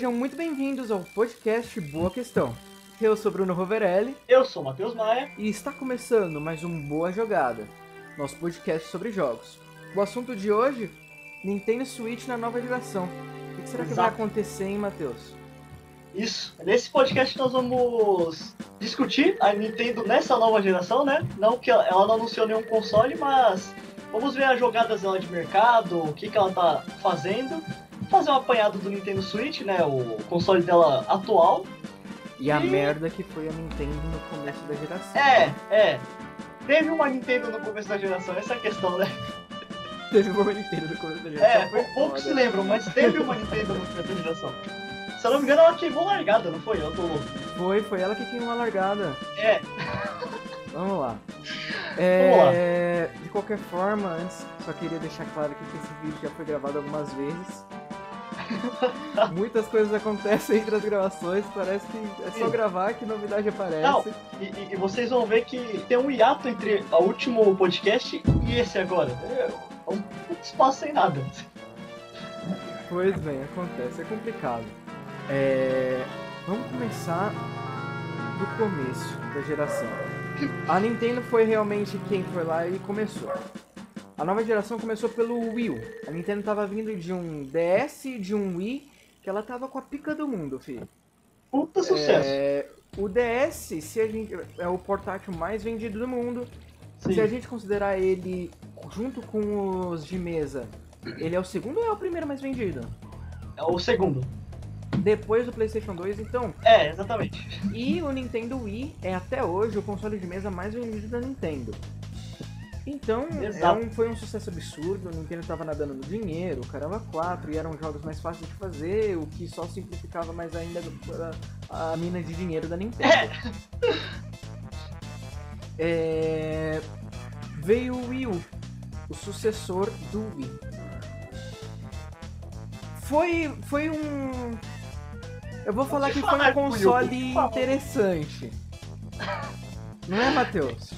Sejam muito bem-vindos ao podcast Boa Questão. Eu sou Bruno Roverelli Eu sou Matheus Maia. e está começando mais um Boa Jogada, nosso podcast sobre jogos. O assunto de hoje, Nintendo Switch na nova geração. O que será que vai acontecer, hein, Matheus? Isso. Nesse podcast nós vamos discutir a Nintendo nessa nova geração, né? Não que ela ela não anunciou nenhum console, mas vamos ver as jogadas dela de mercado, o que, que ela tá fazendo. Fazer um apanhado do Nintendo Switch, né? O console dela atual. E a E- merda que foi a Nintendo no começo da geração. É, é. Teve uma Nintendo no começo da geração, essa é a questão, né? Teve uma Nintendo no começo da geração. É, foi pou- poucos se lembram, mas teve uma Nintendo no começo da geração. Se eu não me engano, ela queimou largada, não foi? Eu tô louco. Foi, foi ela que queimou a largada. É, Vamos lá. Vamos É, De qualquer forma, antes, só queria deixar claro que esse vídeo já foi gravado algumas vezes. Muitas coisas acontecem entre as gravações, parece que é só Sim. gravar que novidade aparece. Não. E, e- vocês vão ver que tem um hiato entre o último podcast e esse agora. É um puto espaço sem nada. Pois bem, acontece, é complicado. É, Vamos começar do começo da geração. A Nintendo foi realmente quem foi lá e começou. A nova geração começou pelo Wii U. A Nintendo tava vindo de um DS e de um Wii, que ela tava com a pica do mundo, filho. Puta sucesso. É, O DS, se a gente, é o portátil mais vendido do mundo. Sim. Se a gente considerar ele junto com os de mesa, ele é o segundo ou é o primeiro mais vendido? É o segundo. Depois do PlayStation 2, então. É, exatamente. E o Nintendo Wii é até hoje o console de mesa mais vendido da Nintendo. Então, é um- foi um sucesso absurdo, o Nintendo tava nadando no dinheiro, caramba 4, e eram jogos mais fáceis de fazer, o que só simplificava mais ainda a, a mina de dinheiro da Nintendo. É, Veio o Wii U, o sucessor do Wii. Foi, foi um. Eu vou falar que foi um console interessante. Não é, Matheus?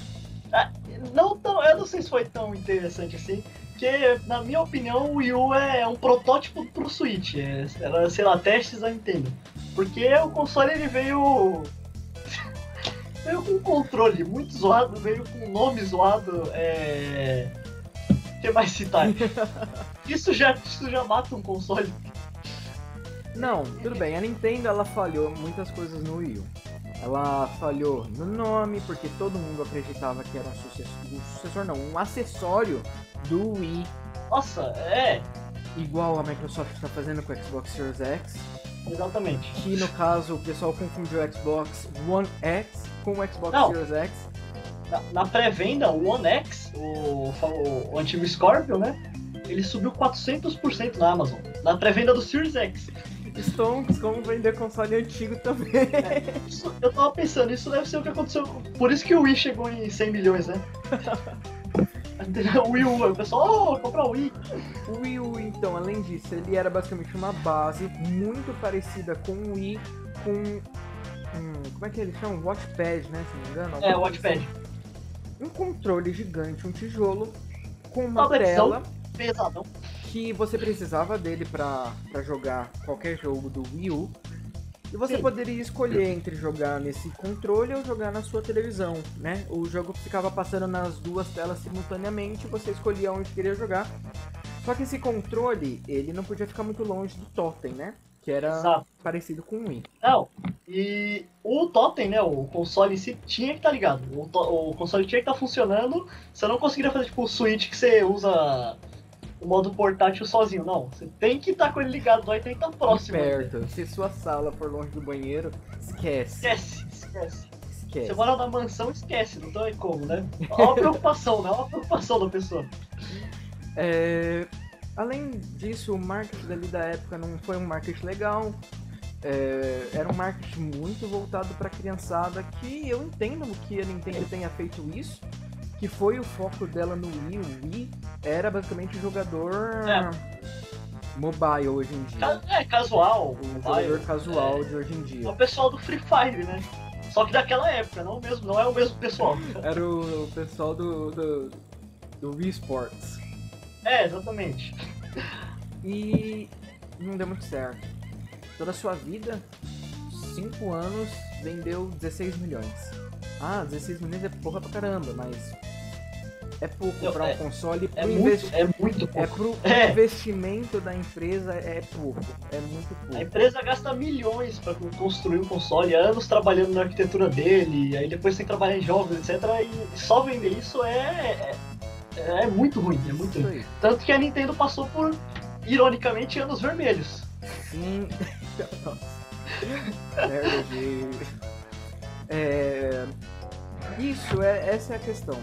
Não tão, eu não sei se foi tão interessante assim. Porque, na minha opinião, o Wii U é um protótipo pro Switch. É, era, sei lá, testes da Nintendo. Porque o console ele veio. veio com um controle muito zoado, veio com um nome zoado. É. O que mais citar? Isso já, isso já mata um console. Não, tudo bem. A Nintendo ela falhou muitas coisas no Wii U. Ela falhou no nome, porque todo mundo acreditava que era um sucessor, um sucessor não, um acessório do Wii, Nossa, é, igual a Microsoft está fazendo com o Xbox Series X. exatamente. Que no caso o pessoal confundiu o Xbox One X com o Xbox Não. Series X. Na, na pré-venda, o One X, o, o, o antigo Scorpio, né? Ele subiu 400% na Amazon. Na pré-venda do Series X. Stonks, como vender console antigo também. Isso- eu tava pensando, isso deve ser o que aconteceu. Por isso que o Wii chegou em 100 milhões, né? o Wii U, o pessoal, oh, comprar o Wii. O Wii U, então, além disso, ele era basicamente uma base muito parecida com o Wii, com. hum, como é que eles chamam? Watchpad, né? Se não me engano. É, Watchpad. assim. Um controle gigante, um tijolo, com uma Tabletzão. tela Pesadão. Que você precisava dele pra pra jogar qualquer jogo do Wii U. E você Sim. poderia escolher entre jogar nesse controle ou jogar na sua televisão, né? O jogo ficava passando nas duas telas simultaneamente, você escolhia onde queria jogar. Só que esse controle, ele não podia ficar muito longe do totem, né? Que era Exato. parecido com o Wii. Não, e o Totem, né? O console em si tinha que estar ligado. O, o console tinha que estar funcionando. Você não conseguiria fazer tipo o Switch que você usa o modo portátil sozinho. Não, você tem que estar com ele ligado lá e tem que estar próximo. ainda. Perto. Se sua sala for longe do banheiro, esquece. Esquece, esquece. Esquece. Você mora na mansão, esquece, não tem como, né? Olha a preocupação, né? Olha a preocupação da pessoa. É, além disso, o marketing dali da época não foi um marketing legal. É, era um marketing muito voltado para criançada, que eu entendo que a Nintendo tenha feito isso, que foi o foco dela no Wii. O Wii era basicamente o jogador É. mobile hoje em dia. É, casual. O vai, jogador casual é, de hoje em É dia. o pessoal do Free Fire, né? Só que daquela época, não, o mesmo, não é o mesmo pessoal. Era o pessoal do, do, do Wii Sports. É, exatamente. E não deu muito certo. toda a sua vida, 5 anos, vendeu 16 milhões. Ah, 16 milhões é porra pra caramba, mas é pouco para um é- console. É pro muito, é muito é pouco. pro É. investimento da empresa é pouco. É muito A pouco. empresa gasta milhões pra construir um console, anos trabalhando na arquitetura dele, aí depois tem que trabalhar em jogos, etc. E só vender isso é, é, é muito ruim, é muito ruim. Tanto que a Nintendo passou por, ironicamente, anos vermelhos. Sim. De- É... Isso, é, essa é a questão.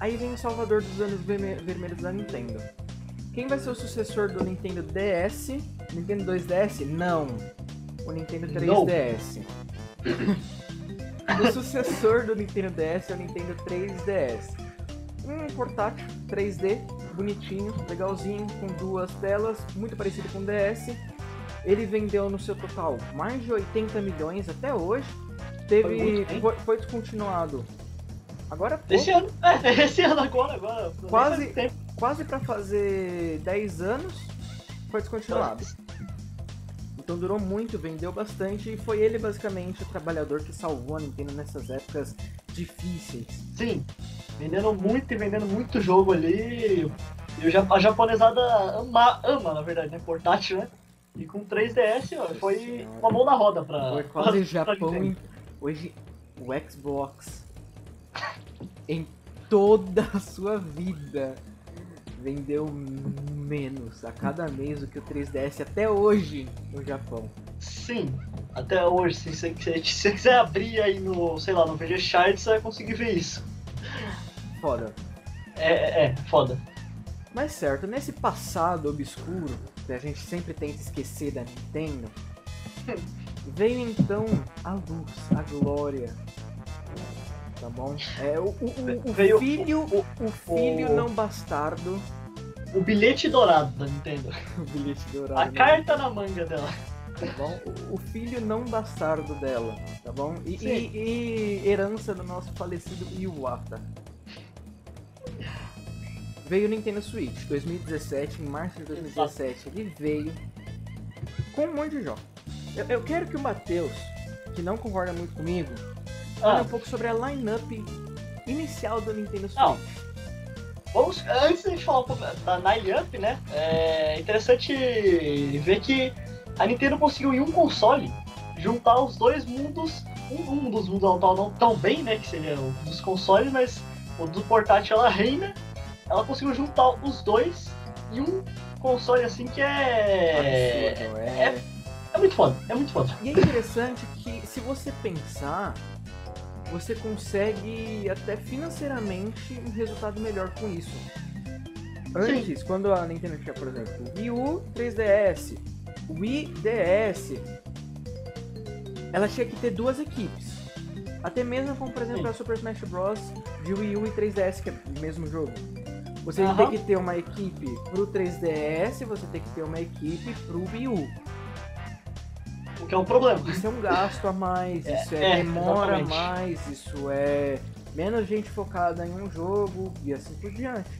Aí vem o salvador dos anos verme- vermelhos da Nintendo. Quem vai ser o sucessor do Nintendo DS? Nintendo 2DS? Não. O Nintendo 3DS. o sucessor do Nintendo DS é o Nintendo 3DS. Um portátil 3D, bonitinho, legalzinho, com duas telas, muito parecido com o DS. Ele vendeu no seu total mais de 80 milhões até hoje. Foi Teve. muito bem. Foi, foi descontinuado. Agora pouco, Esse ano, é, esse ano agora, agora. Quase- quase pra fazer 10 anos, foi descontinuado. Então durou muito, vendeu bastante e foi ele basicamente o trabalhador que salvou a Nintendo nessas épocas difíceis. Sim, vendendo muito e vendendo muito jogo ali. E a japonesada ama, ama, na verdade, né? Portátil, né? E com 3DS, ó, foi uma mão na roda pra. Foi quase pra Japão. Em- Hoje, o Xbox, em toda a sua vida, vendeu menos a cada mês do que o 3DS até hoje no Japão. Sim, até hoje, se você, se você quiser abrir aí no, sei lá, no VG Charts, você vai conseguir ver isso. Foda. É, é, é, foda. Mas certo, nesse passado obscuro, que a gente sempre tenta esquecer da Nintendo, veio então a luz, a glória. Tá bom? É o, o- o- Veio filho, o- o filho não bastardo, O bilhete dourado da Nintendo. o bilhete dourado. A né? carta na manga dela. tá bom? O, o filho não bastardo dela, tá bom? E, e- e herança do nosso falecido Iwata. Veio o Nintendo Switch, 2017, em março de 2017, ele veio com um monte de jogos. Eu, eu quero que o Matheus, que não concorda muito comigo, Ah, um pouco sobre a line-up inicial do Nintendo Switch. Não. Vamos, antes de falar um pouco da Nine Up, né? É interessante ver que a Nintendo conseguiu em um console juntar os dois mundos. Um, um dos mundos ela não tão bem, né? Que seria o dos consoles, mas o do portátil ela reina. Ela conseguiu juntar os dois em um console assim que é. Absurdo, é... é- É muito foda, é muito foda. E é interessante que se você pensar, você consegue até financeiramente um resultado melhor com isso. Antes, quando a Nintendo tinha, por exemplo, Wii U 3DS, o Wii DS, ela tinha que ter duas equipes. Até mesmo como, por exemplo, Sim. a Super Smash Bros. de Wii U e 3DS, que é o mesmo jogo. Você Aham. tem que ter uma equipe pro 3DS, você tem que ter uma equipe pro Wii U. Que é um problema. Isso é um gasto a mais, É, isso é, é, demora a mais, isso é menos gente focada em um jogo e assim por diante.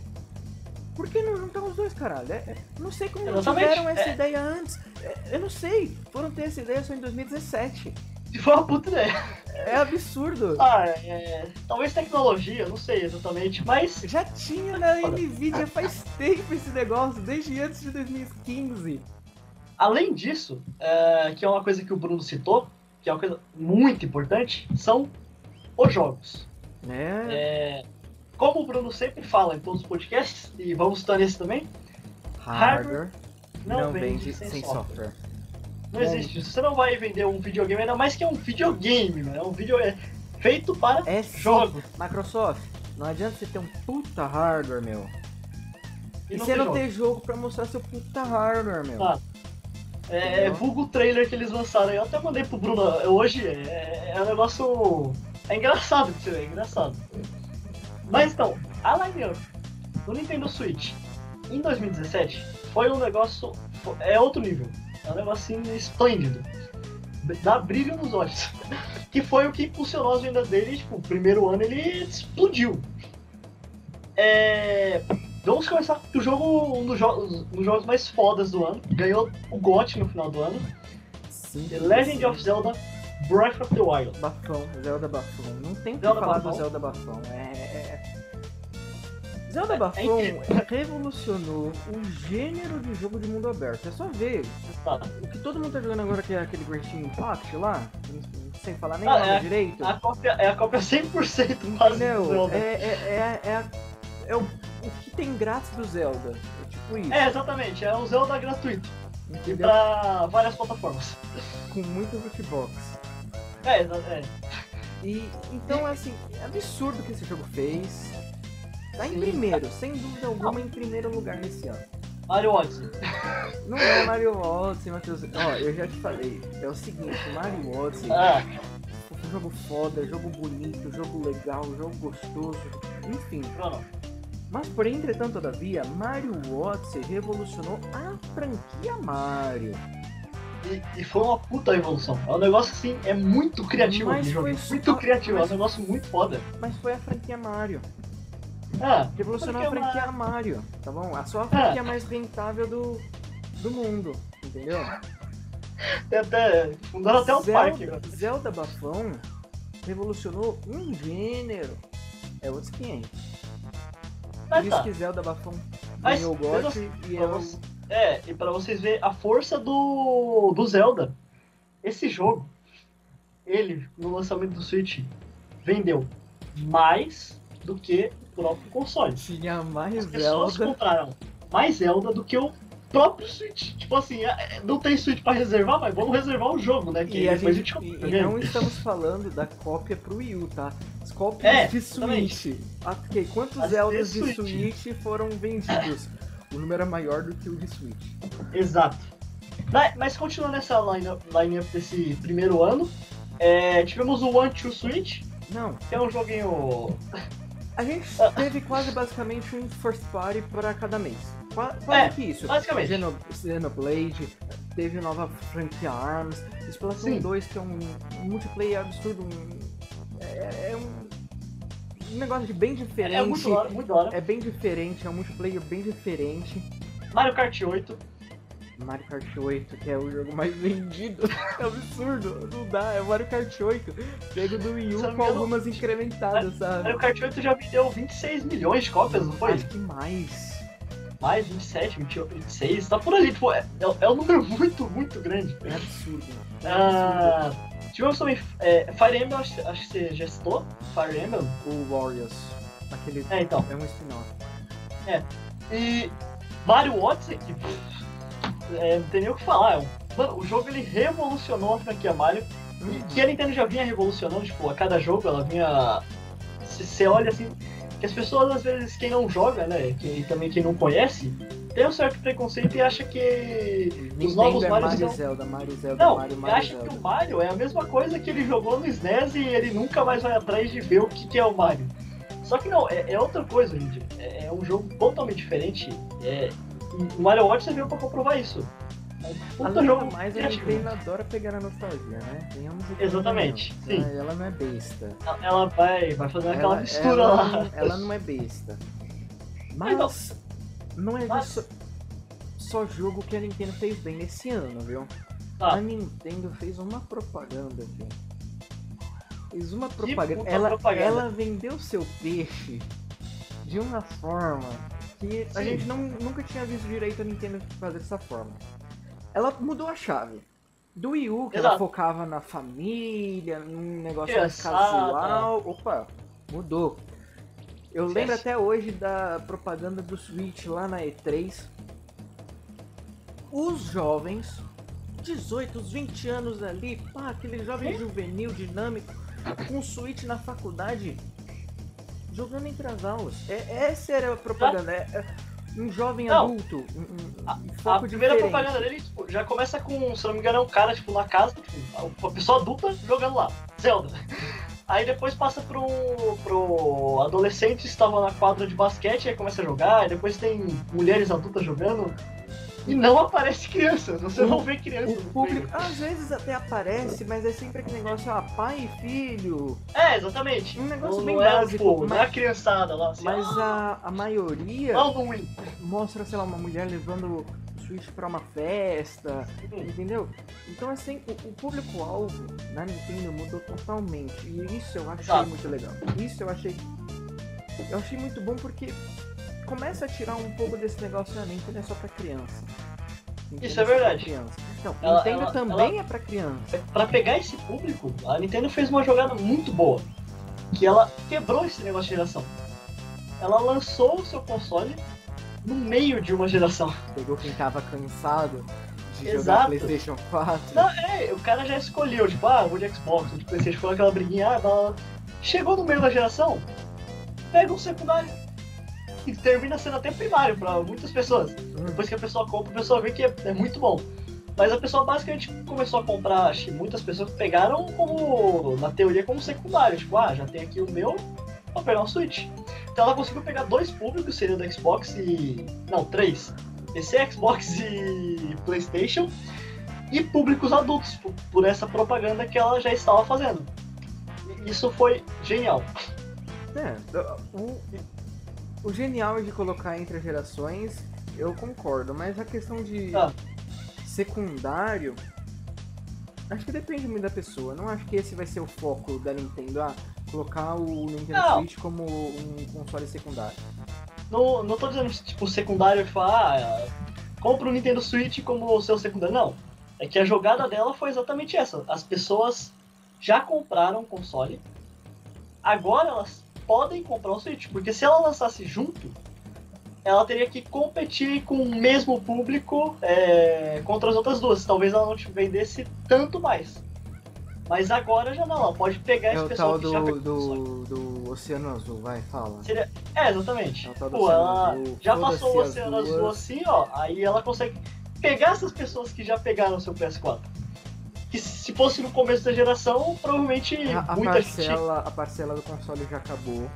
Por que não juntar os dois, caralho? É- é- não sei como Exatamente, tiveram essa é. ideia antes. É, eu não sei, foram ter essa ideia só em 2017. Foi uma puta ideia. É absurdo. Ah, é. Talvez tecnologia, não sei exatamente, mas Já tinha na. Nvidia faz tempo esse negócio, desde antes de 2015. Além disso, é, que é uma coisa que o Bruno citou, que é uma coisa muito importante, são os jogos. Né? É, como o Bruno sempre fala em todos os podcasts, e vamos citar nesse também, Hardware não, não, vende, vende sem, sem software. software. Não existe isso. Você não vai vender um videogame, ainda mais que é um videogame, né? É um vídeo é feito para É jogos. Microsoft, não adianta você ter um puta hardware, meu. E, não você não jogo. ter jogo pra mostrar seu puta hardware, meu. É, é vulgo trailer que eles lançaram. Eu até mandei pro Bruno hoje. É, é um negócio. É engraçado de é engraçado. Mas então, a line-up do Nintendo Switch em 2017 foi um negócio. É outro nível. É um negocinho esplêndido. Dá brilho nos olhos. Que foi o que impulsionou as vendas dele. Tipo, o primeiro ano ele explodiu. É, Vamos começar com o jogo, um dos, jogos, um dos jogos mais fodas do ano. Ganhou o GOT no final do ano. Sim. The Legend of Zelda Breath of the Wild. Bafão, Zelda Bafão. Não tem o que falar Bafão. do Zelda Bafão. É. é- Zelda É- Bafão é revolucionou o gênero de jogo de mundo aberto. É só ver. Tá. O que todo mundo tá jogando agora que é aquele Genshin Impact lá, sem falar nem Ah, nome é. direito. A cópia, é a cópia 100% quase do Entendeu? É, é, é, é, a- é o, o que tem grátis do Zelda. É tipo isso. É, exatamente. É um Zelda gratuito. E entendeu? pra várias plataformas. Com muito lootbox. É, exa- é. E então assim, é absurdo o que esse jogo fez. Tá em Sim. primeiro, sem dúvida alguma, em primeiro lugar nesse ano. Mario Odyssey. Não é Mario Odyssey, Matheus. Ó, eu já te falei. É o seguinte, Mario Odyssey Ah, é um jogo foda, jogo bonito, jogo legal, jogo gostoso, enfim. não, não. Mas por entretanto, todavia, Mario Odyssey revolucionou a franquia Mario. E, e foi uma puta evolução. É um negócio assim, é muito criativo Mas jogo. Muito criativo, mas- é um negócio muito foda. Mas foi a franquia Mario. Ah, Revolucionou a Franquia franquia Mario, tá bom? A sua franquia mais rentável do, do mundo, entendeu? tem até. Fundaram até um Zelda, parque agora. Zelda Bafão revolucionou um gênero. É outros 500. Mas tá. que Zelda Bafão Mas, ganhou o GOT e pra é o... É, e pra vocês verem a força do, do Zelda. Esse jogo, ele, no lançamento do Switch, vendeu mais do que o próprio console. Tinha mais As pessoas Zelda. compraram mais Zelda do que o próprio Switch. Tipo assim, é- não tem Switch pra reservar, mas vamos reservar o jogo, né? Que E, a gente, a gente e- compra, e né? não estamos falando da cópia pro Wii U, tá? As cópias É, de. Switch. Ah, ok, Quantos As Zeldas de Switch. Switch foram vendidos? O número é maior do que o de Switch. Exato. Mas, mas continuando essa line-up line desse primeiro ano, é, tivemos o One Two Switch, Não, que é um joguinho. a gente Ah. teve quase basicamente um first party para cada mês. Qua- Quase É, que isso. basicamente. Xeno- Xenoblade, teve nova franquia ARMS, Splatoon Sim. 2, que é um, multiplayer absurdo, um- é, é um, um negócio de bem diferente. É muito da hora, muito hora. É bem diferente, é um multiplayer bem diferente. Mario Kart 8. Mario Kart 8, que é o jogo mais vendido. É absurdo, não dá. É o Mario Kart 8, pego do Wii U com algumas incrementadas, sabe? Mario Kart 8 já vendeu 26 milhões de cópias, não foi? Acho que mais. Mais 27, 28, 26, tá por ali. Tipo, é, é, é um número muito, muito grande. É absurdo. É. Ah, tivemos também é, Fire Emblem, acho, acho que você já citou. Fire Emblem. O Warriors. Aquele. É, então. É um spin-off. E Mario Odyssey, que é, não tem nem o que falar. É mano, o jogo ele revolucionou a franquia Mario. E que a Nintendo já vinha revolucionando, tipo, a cada jogo ela vinha. Você olha assim. Que as pessoas, às vezes, quem não joga, né? Que, e também quem não conhece, tem um certo preconceito e acha que os Nintendo novos é Marios Mario são. Zelda, Mario Zelda, Não, Mario, Mario acha Zelda. que o Mario é a mesma coisa que ele jogou no SNES e ele nunca mais vai atrás de ver o que, que é o Mario. Só que não, é, é outra coisa, gente. É, é um jogo totalmente diferente. É, o Mario Odyssey veio pra comprovar isso. Puta jogo mais, a. Nintendo adora pegar na nostalgia, né? Tenhamos Exatamente, sim. Ela não é besta. Ela- vai, vai fazer aquela ela, mistura ela lá. Ela não é besta. Mas Então, não é mas- só, só jogo que a Nintendo fez bem nesse ano, viu? Tá. A Nintendo fez uma propaganda, filho. Fez uma propaganda. Ela, propaganda. ela vendeu seu peixe de uma forma que a Sim. gente não, nunca tinha visto direito a Nintendo fazer dessa forma. Ela mudou a chave. Do Wii U, que ela Exato. focava na família, num negócio mais casual. Opa, mudou. Eu Esquece. lembro até hoje da propaganda do Switch lá na E3. Os jovens, 18, 20 anos ali, pá, aquele jovem Sim. juvenil, dinâmico, com o Switch na faculdade, jogando entre as aulas. É, essa era a propaganda. É, é um jovem Não. adulto, um, um- um A primeira diferente. propaganda dele tipo, já começa com, se não me engano, é um cara tipo, na casa, tipo, uma pessoa adulta jogando lá, Zelda. Aí depois passa pro, pro adolescente que estava na quadra de basquete, aí começa a jogar, aí depois tem mulheres adultas jogando. E não aparece criança, você O- não vê criança O no público, às vezes até aparece, mas é sempre aquele negócio, ah, pai e filho. É, exatamente. Um negócio não, bem não é, básico, tipo, não é a mas- criançada lá, assim, Mas ah, a, a maioria mostra, sei lá, uma mulher levando o Switch pra uma festa, Hum. entendeu? Então, assim, o, o público-alvo da Nintendo mudou totalmente. E isso eu achei Exato. muito legal. Isso eu achei. Eu achei muito bom porque começa a tirar um pouco desse negócio, a Nintendo é só pra criança. Nintendo Isso é verdade. Não, Ela- Nintendo ela- também é pra criança. Pra pegar esse público, a Nintendo fez uma jogada muito boa. Que ela quebrou esse negócio de geração. Ela lançou o seu console no meio de uma geração. Pegou quem tava cansado de jogar Exato. PlayStation 4. Não, é, o cara já escolheu, tipo, ah, vou de Xbox, vou de Playstation, ficou aquela briguinha, ah, blá, blá. Chegou no meio da geração, pega um secundário. E termina sendo até primário pra muitas pessoas. Hum. Depois que a pessoa compra, a pessoa vê que é, é muito bom. Mas a pessoa basicamente começou a comprar, acho que muitas pessoas pegaram como, na teoria, como secundário. Tipo, ah, já tem aqui o meu, vou pegar um Switch. Então ela conseguiu pegar dois públicos, seria do Xbox e. Não, três. PC, Xbox e Playstation. E públicos adultos, por, por essa propaganda que ela já estava fazendo. E Isso foi genial. É, o, o genial de colocar entre as gerações, eu concordo, mas a questão de Ah. secundário, acho que depende muito da pessoa. Não acho que esse vai ser o foco da Nintendo, ah, colocar o Nintendo Não. Switch como um console secundário. Não, não tô dizendo, tipo, secundário que fala, ah, compra o Nintendo Switch como o seu secundário. Não. É que a jogada dela foi exatamente essa. As pessoas já compraram o console, agora elas podem comprar o Switch. Porque se ela lançasse junto, ela teria que competir com o mesmo público é, contra as outras duas. Talvez ela não te vendesse tanto mais. Mas agora já não, ela pode pegar É esse pessoal que já do, pegou o console. do, do Oceano Azul, vai, fala. Seria... É, exatamente. É Pô, ela Azul, já passou o Oceano Azul duas. assim, ó. Aí ela consegue pegar essas pessoas que já pegaram o seu PS4. Que se fosse no começo da geração, provavelmente A, a muita gente. parcela, a parcela do console já acabou.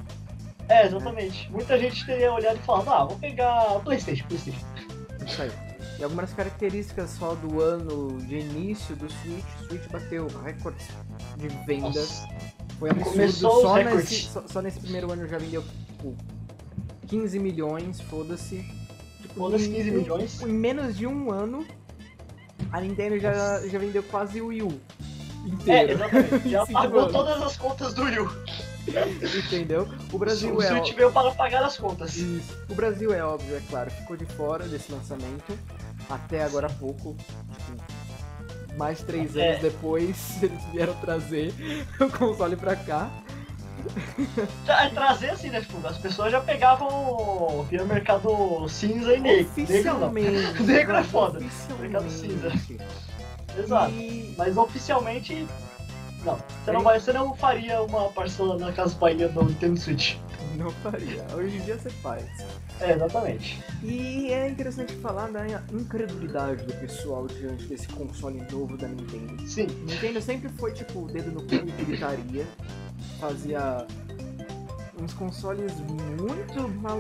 É, exatamente. Muita gente teria olhado e falado, ah, vou pegar o Playstation, Playstation. Isso aí. E algumas características só do ano de início do Switch. O Switch bateu recordes de vendas. Nossa. Foi absurdo. Começou Só nesse, só, só nesse primeiro ano já vendeu tipo, 15 milhões, foda-se. Tipo, Foda-se, em- 15 em- milhões. Em menos de um ano, a Nintendo já, já vendeu quase o Wii U. É, Inteiro. exatamente. Já pagou todas as contas do Wii U. Entendeu? O Brasil o é. Switch veio para pagar as contas. Isso. O Brasil é óbvio, é claro, ficou de fora desse lançamento até agora há pouco. Tipo, mais três É. anos depois, eles vieram trazer o console pra cá. Tra- Trazer assim, né? Tipo, as pessoas já pegavam via mercado cinza e negro. Oficialmente. Negro é foda. Mercado Oficialmente. Exato. E Mas oficialmente. Não. Você não, vai, você não faria uma parcela na casa Bahia do Nintendo Switch. não faria. Hoje em dia você faz. É, exatamente. E é interessante falar da incredulidade do pessoal diante desse console novo da Nintendo. Sim. Nintendo sempre foi tipo o dedo no cu e gritaria. Fazia uns consoles muito mal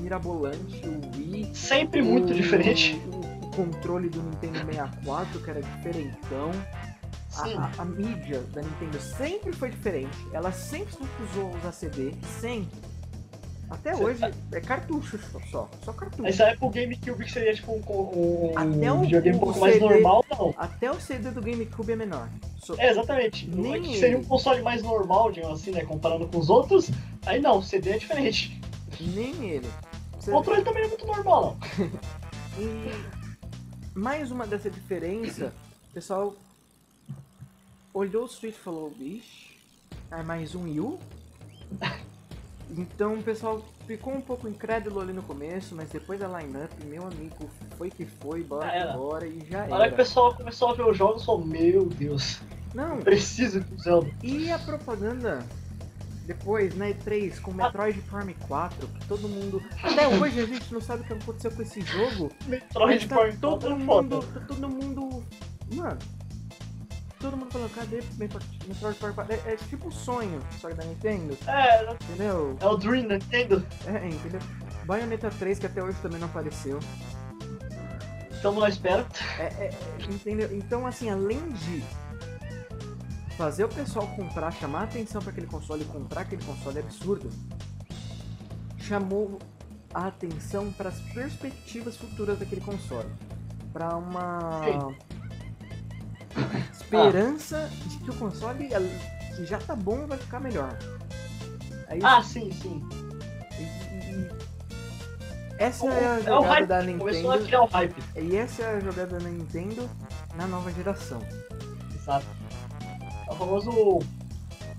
mirabolantes, o Wii. Sempre muito o- diferente. O, o controle do Nintendo 64, que era diferentão. A, Sim. a- a mídia da Nintendo sempre foi diferente. Ela sempre usou usar CD, sempre. Até hoje é cartucho só, só, só cartucho. Aí sai pro GameCube que seria tipo um, um o- videogame um o pouco mais CD normal, não. Até o CD do GameCube é menor. So- É, exatamente. Nem É que seria um console mais normal, digamos assim, né? Comparando com os outros. Aí não, o CD é diferente. Nem ele. Você- O controle também é muito normal, não. E mais uma dessa diferença, o pessoal olhou o Switch e falou, bicho, é mais um Wii U? Então o pessoal ficou um pouco incrédulo ali no começo, mas depois da line-up, meu amigo, foi que foi, bora Já que era. bora e já hora que o era. pessoal começou a ver os jogos, falou: Meu Deus, Não, preciso de Zelda. e a propaganda depois, na E3, com Metroid Prime 4, que todo mundo... Até hoje a gente não sabe o que aconteceu com esse jogo, Metroid tá Prime todo 4 é mundo, foda. tá todo mundo, mano, todo mundo falando, cadê Metroid Prime 4? É, é tipo um sonho, só que da Nintendo, É, entendeu? é o Dream Nintendo. É, entendeu? Bayonetta 3, que até hoje também não apareceu. Estamos na espera. É, é, entendeu? Então, assim, além de fazer o pessoal comprar, chamar a atenção para aquele console e comprar aquele console absurdo, chamou a atenção para as perspectivas futuras daquele console. Para uma esperança ah. de que o console que já tá bom vai ficar melhor. Aí, ah, sim, sim. E, e, essa o, é a jogada é da Nintendo. Começou a criar o hype. E essa é a jogada da Nintendo na nova geração. Exato. É o famoso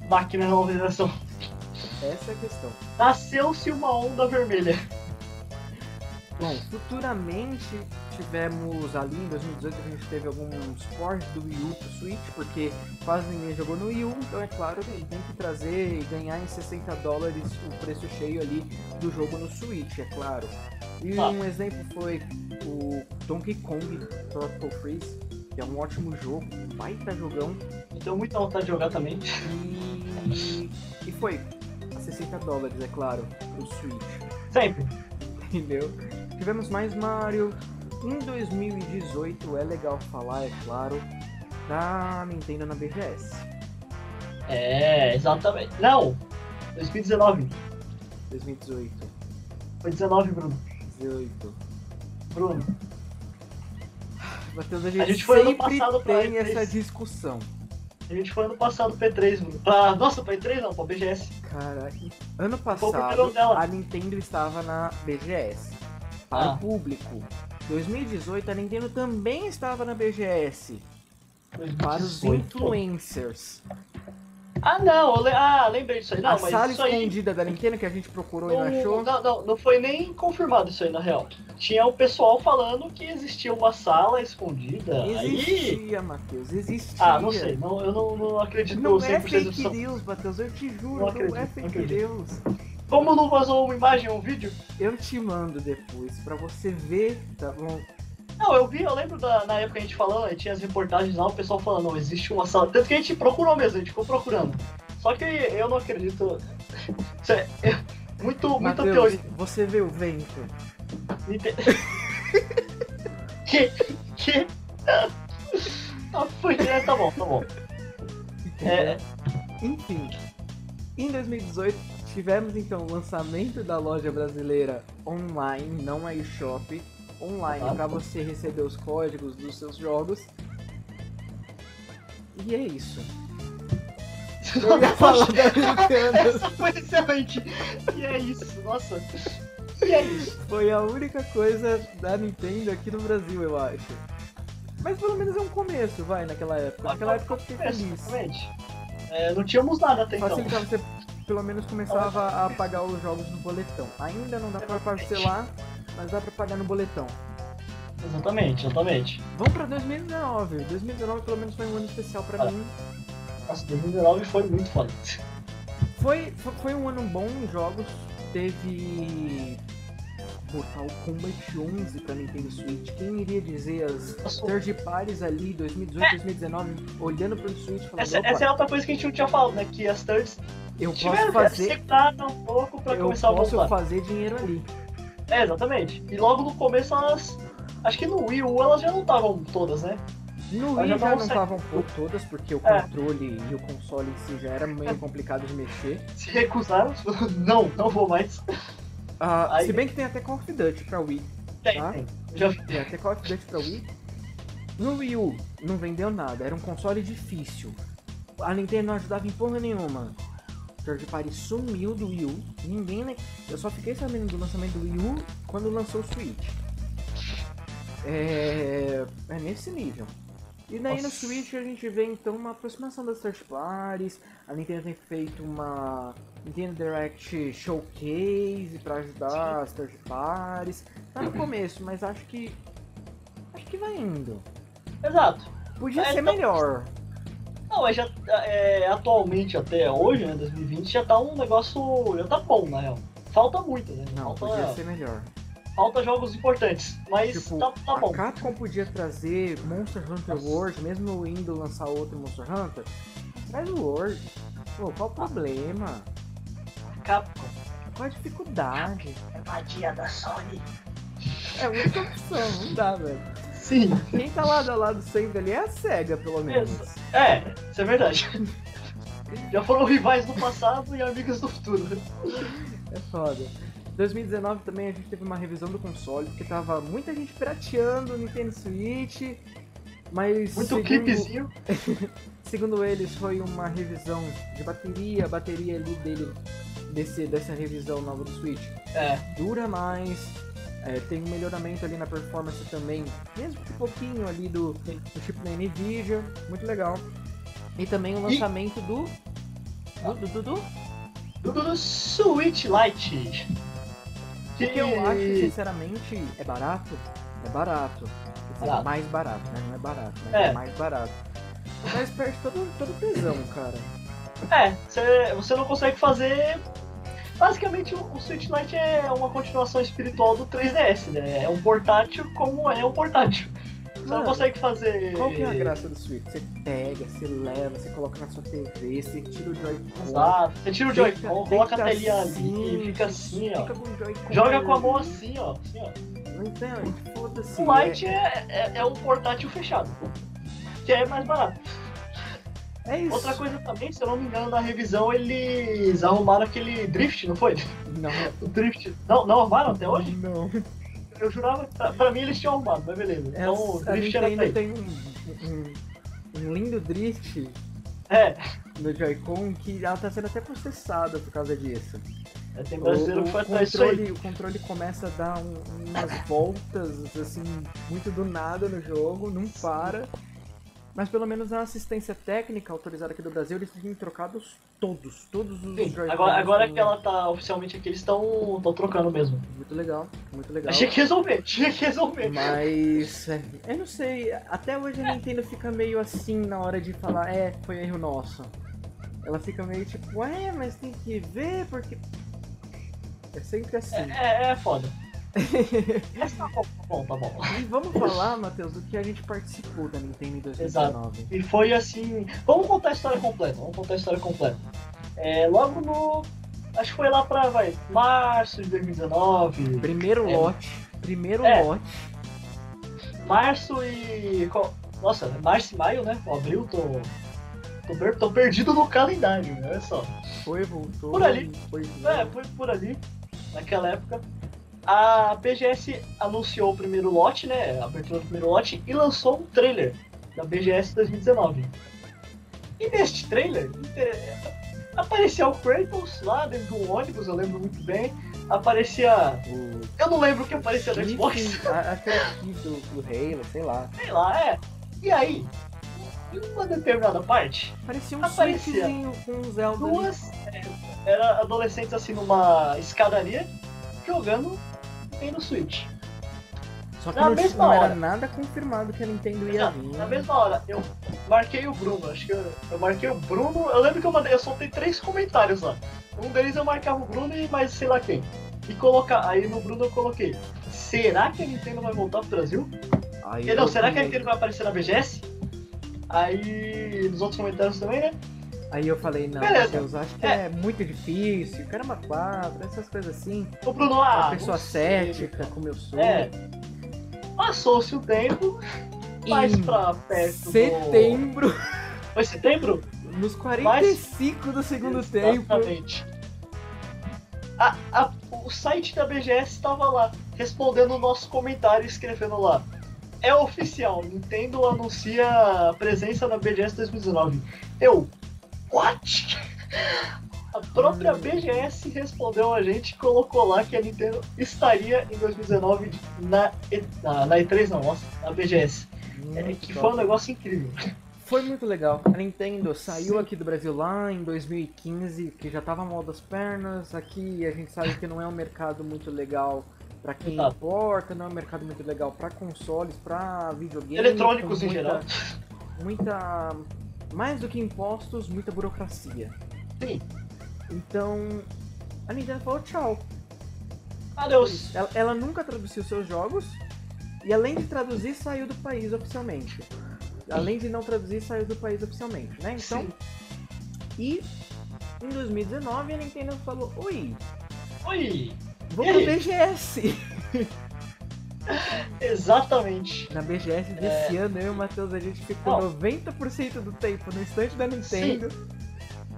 máquina na nova geração. Essa é a questão. Nasceu-se uma onda vermelha. Bom, futuramente tivemos ali em 2018 a gente teve alguns ports do Wii U pro Switch, porque quase ninguém jogou no Wii U, então é claro que tem que trazer e ganhar em 60 dólares o preço cheio ali do jogo no Switch, é claro. E ah. um exemplo foi o Donkey Kong Tropical Freeze, que é um ótimo jogo, um baita jogão. Então muita vontade de jogar também. E, e foi a 60 dólares, é claro, pro Switch. Sempre. Entendeu? Tivemos mais Mario. Em 2018, é legal falar, é claro, da Nintendo na BGS. É, exatamente. Não! 2019. 2018. Foi 19, Bruno. 18. Bruno. Matheus, a gente, a gente foi ano passado pra tem essa discussão. A gente foi ano passado P3, mano. Pra... Nossa, pra E3 não, pra BGS. Cara, ano passado a Nintendo estava na BGS para ah. o público. 2018 a Nintendo também estava na BGS 2018. para os influencers. Ah, não, le... ah, lembrei disso aí. Não, a mas sala escondida aí... da Nintendo que a gente procurou não, e não achou? Não, não, não foi nem confirmado isso aí, na real. Tinha o pessoal falando que existia uma sala escondida. Existia, aí... Matheus, existia. Ah, não sei, não, eu não, não acredito não 100% é fake news, Matheus, eu te juro, não, acredito, não é fake news. Como não vazou uma imagem ou um vídeo? Eu te mando depois pra você ver, tá bom? Não, eu vi, eu lembro da, na época a gente falando, tinha as reportagens lá, o pessoal falando, não, existe uma sala. Tanto que a gente procurou mesmo, a gente ficou procurando. Só que eu não acredito. É, muito, muito teoria. Você vê o vento. que? Que? Ah, foi, é, tá bom, tá bom. É... Enfim, em 2018 tivemos então o lançamento da loja brasileira online, não a eShop, online ah, para você receber os códigos dos seus jogos. E é isso. Eu ia falar da. Essa foi excelente. E é isso, nossa. E é isso. Foi a única coisa da Nintendo aqui no Brasil, eu acho. Mas pelo menos é um começo, vai, naquela época. Naquela época eu fiquei feliz. É, não tínhamos nada até então. Facilitava, você pelo menos começava a pagar os jogos no boletão. Ainda não dá pra parcelar, mas dá pra pagar no boletão. Exatamente, exatamente. Vamos pra 2019. 2019 pelo menos foi um ano especial pra ah. mim. Nossa, 2019 foi muito foda. Foi, foi um ano bom em jogos. Teve Mortal Kombat 11 pra Nintendo Switch. Quem iria dizer as third parties ali, 2018, é. 2019, olhando pro Switch falando, essa, essa, é outra coisa que a gente não tinha falado, né? Que as thirds eu posso fazer um pouco pra eu começar posso a fazer dinheiro ali. É, exatamente. E logo no começo elas. Acho que no Wii U elas já não estavam todas, né? No Wii já, já não estavam por todas, porque o é. controle e o console em si já era meio complicado de mexer. Se recusaram, não, não vou mais. Uh, Aí... Se bem que tem até Call of Duty pra Wii. Tem, tá? tem. Já... Tem até Call of Duty pra Wii. No Wii U não vendeu nada, era um console difícil. A Nintendo não ajudava em porra nenhuma. Third Party sumiu do Wii U. Ninguém. Eu só fiquei sabendo do lançamento do Wii U quando lançou o Switch. É, é nesse nível. E daí Nossa. no Switch a gente vê então uma aproximação das third parties. A Nintendo tem feito uma Nintendo Direct Showcase para ajudar as third parties. Tá no começo, mas acho que. Acho que vai indo. Exato. Podia é, ser então... melhor. Não, mas já é, atualmente até hoje, né, 2020, já tá um negócio. já tá bom, na real. Falta muito, né? Não, Falta, podia ser melhor. Falta jogos importantes, mas tipo, tá, tá bom. A Capcom podia trazer Monster Hunter Nossa. World, mesmo indo lançar outro Monster Hunter. Traz o World. Pô, qual o problema? Capcom. Qual a dificuldade? É vadia da Sony. É muita opção, não dá, velho. Sim. Quem tá lado a lado sempre ali é a SEGA, pelo menos. É, isso é verdade. Já foram rivais do passado e amigos do futuro. É foda. 2019 também a gente teve uma revisão do console, porque tava muita gente pirateando o Nintendo Switch, mas. Muito segundo, clipezinho. segundo eles, foi uma revisão de bateria, a bateria ali dele, desse, dessa revisão nova do Switch, É. dura mais, é, tem um melhoramento ali na performance também, mesmo que pouquinho ali do, do tipo da Nvidia, muito legal. E também o E- lançamento do. Do, do, do, do Do, do Switch Lite. O que eu acho, sinceramente, é barato? É barato. Dizer, Barato. mais barato, né? Não é barato, mas É. é, mais barato. Mas perde todo, todo o tesão, cara. É, você, você não consegue fazer. Basicamente, o, o Switch Lite é uma continuação espiritual do 3DS, né? É um portátil como é um portátil. Você não consegue fazer. Qual que é a graça do Switch? Você pega, você leva, você coloca na sua TV, você tira o Joy-Con. Exato. Você tira o Joy-Con, coloca a deita telinha assim, ali, fica assim, ó. Fica com Joga com a mão assim, ó. Assim, ó. Foda-se. O Lite é, é, é um portátil fechado. Que é mais barato. É, é isso. Outra coisa também, se eu não me engano, na revisão eles arrumaram aquele drift, não foi? Não, O drift. Não, não arrumaram até hoje? não. Eu jurava que pra, pra mim eles tinham arrumado, mas beleza. Então o drift era aí. tem um, um, um lindo drift É, no Joy-Con que ela tá sendo até processada por causa disso. é, tem brasileiro o, que aí. controle, o controle começa a dar um- umas voltas, assim, muito do nada no jogo, não para. Mas pelo menos a assistência técnica autorizada aqui do Brasil, eles têm trocados todos, todos os Sim, agora, agora que ela tá oficialmente aqui, eles estão trocando mesmo. Muito legal, muito legal. Achei que resolver, tinha que resolver. Mas, é, eu não sei, até hoje a Nintendo fica meio assim na hora de falar, é, foi erro nosso. Ela fica meio tipo, é, mas tem que ver porque. É sempre assim. É, é, é foda. Mas tá bom, tá bom, tá bom. E vamos falar, Matheus, do que a gente participou da Nintendo em 2019. E foi assim. Vamos contar a história completa. Vamos contar a história completa. É, logo no. Acho que foi lá pra vai, março de 2019. Primeiro É. lote, primeiro É. lote. Março e. Nossa, março e maio, né? Abril, tô. Tô, per- tô perdido no calendário, olha só. Foi, voltou. Por ali. Foi, É, foi por ali, naquela época. A BGS anunciou o primeiro lote, né? A abertura do primeiro lote e lançou um trailer da BGS 2019. E neste trailer aparecia o Kratos lá dentro de um ônibus, eu lembro muito bem. Aparecia. O Eu não lembro o que aparecia no Xbox. a- Acho que era Keith do, do Halo, sei lá. Sei lá, é. E aí, em uma determinada parte, Parecia um Aparecia com um Zelda. ali. duas é, era adolescentes assim numa escadaria jogando Nintendo Switch. Só que Na não, mesma não era hora. nada confirmado que a Nintendo ia Na, vir. na mesma hora, eu marquei o Bruno, acho que eu, eu marquei o Bruno, eu lembro que eu mandei, eu soltei três comentários lá. Um deles eu marcava o Bruno e mais sei lá quem. E colocar, aí no Bruno eu coloquei, será que a Nintendo vai voltar pro Brasil? Aí E, não, será que a Nintendo vai aparecer na BGS? Aí nos outros comentários também, né? Aí eu falei, não, Beleza. Matheus, acho que é. muito difícil, caramba, quatro, essas coisas assim. O Bruno, Uma ah, pessoa não sei. cética, como eu sou. É. Passou-se o tempo, mais Em pra perto do... setembro, Foi setembro? nos 45 do segundo tempo. Exatamente. A- a- o site da BGS estava lá, respondendo o nosso comentário, escrevendo lá. É oficial, Nintendo anuncia a presença na BGS 2019. Eu, what? A própria. BGS respondeu a gente e colocou lá que a Nintendo estaria em 2019 na, E- na, na E3, não, nossa, na BGS. É, que foi um negócio incrível. Foi muito legal. A Nintendo saiu aqui do Brasil lá em 2015, que já tava mal das pernas. Aqui a gente sabe que não é um mercado muito legal pra quem Exato. importa, não é um mercado muito legal pra consoles, pra videogame. Eletrônicos em muita- geral. Muita. Mais do que impostos, muita burocracia. Sim. Então. A Nintendo falou tchau. Adeus. Ela, ela nunca traduziu seus jogos. E além de traduzir, saiu do país oficialmente. Além de não traduzir, saiu do país oficialmente, né? Então, Sim. e em 2019 a Nintendo falou: Oi, Oi. vou E pro? BGS. Exatamente. Na BGS desse ano, eu e o Matheus, a gente ficou É. Não. 90% do tempo no estande da Nintendo.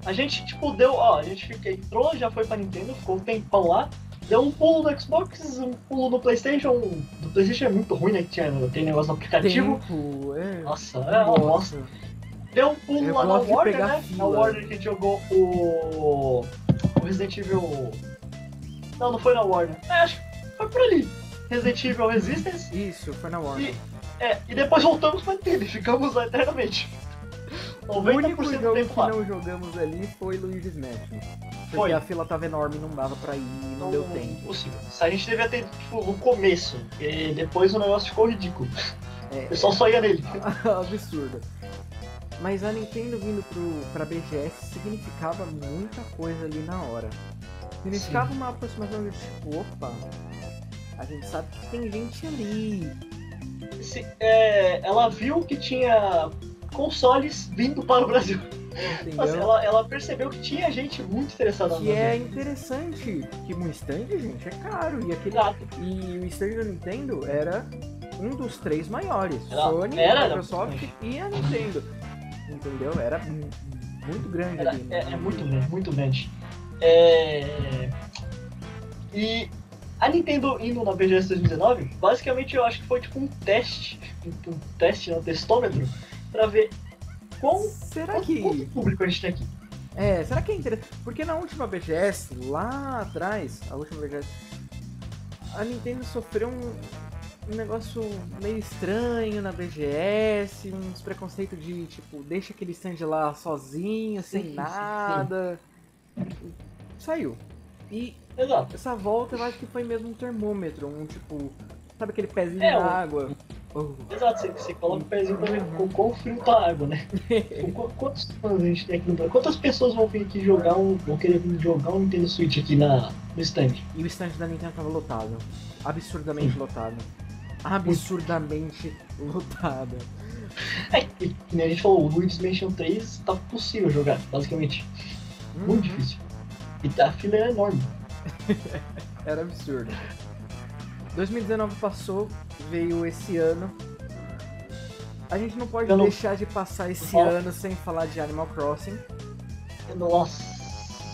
A gente, tipo, deu, ó, a gente fica, entrou, já foi pra Nintendo, ficou um tempão lá, deu um pulo no Xbox, um pulo no Playstation. Do Playstation é muito ruim, né? Que tinha, tem negócio no aplicativo. Tempo, é. Nossa, é uma bosta. Deu um pulo Eu lá na Warner, né? fila. Na Warner que a gente jogou o. o Resident Evil. Não, não foi na Warner. É, acho que foi por ali. Resident Evil Resistance. Isso, foi na Warner. E, é, e depois voltamos pra Nintendo e ficamos lá eternamente. O único 90% do jogo tempo que lá. não jogamos ali foi Luigi's Mansion. Porque Foi. a fila tava enorme e não dava pra ir, não, deu tempo. Impossível. A gente devia ter, tipo, no começo. E depois o negócio ficou ridículo. É, O pessoal só ia nele. absurdo. Mas a Nintendo vindo pro, pra BGS significava muita coisa ali na hora. Significava uma aproximação de tipo, opa, a gente sabe que tem gente ali. Se- é, ela viu que tinha consoles vindo para o Brasil. Assim, ela, ela percebeu que tinha gente muito interessada Que é interessante, que um stand, gente, é caro. E, aquele, Exato. e o stand da Nintendo era um dos três maiores. Era- Sony, era, era Microsoft muito e a Nintendo. Entendeu? Era mu- muito grande Era- ali. né? é, é muito grande, muito grande. É... E a Nintendo indo na BGS 2019, basicamente eu acho que foi tipo um teste, um, teste, um testômetro, pra ver quão, Será quanto, que. quanto público a gente tem aqui. É, será que é interessante? Porque na última BGS, lá atrás, a última BGS, a Nintendo sofreu um, um negócio meio estranho na BGS, uns preconceitos de tipo, deixa aquele stand lá sozinho, sem Sim, sim, nada. Saiu. E Exato. essa volta eu acho que foi mesmo um termômetro, um tipo, sabe aquele pezinho É, na o- água? Oh, Exato, você, você coloca o pezinho pra ver com quão frio tá a água, né? Quantos fãs a gente tem aqui no? Quantas pessoas vão vir aqui jogar um. vão querer vir jogar um Nintendo Switch aqui na, no stand? E o stand da Nintendo tava lotado. Absurdamente lotado. Absurdamente lotado. É, e, que a gente falou, o Luigi's Mansion 3 tá possível jogar, basicamente. Muito Uhum. difícil. E tá- a fila é enorme. Era absurdo. 2019 passou, veio esse ano. A gente não pode Eu não- deixar de passar esse Não. ano sem falar de Animal Crossing. Nossa.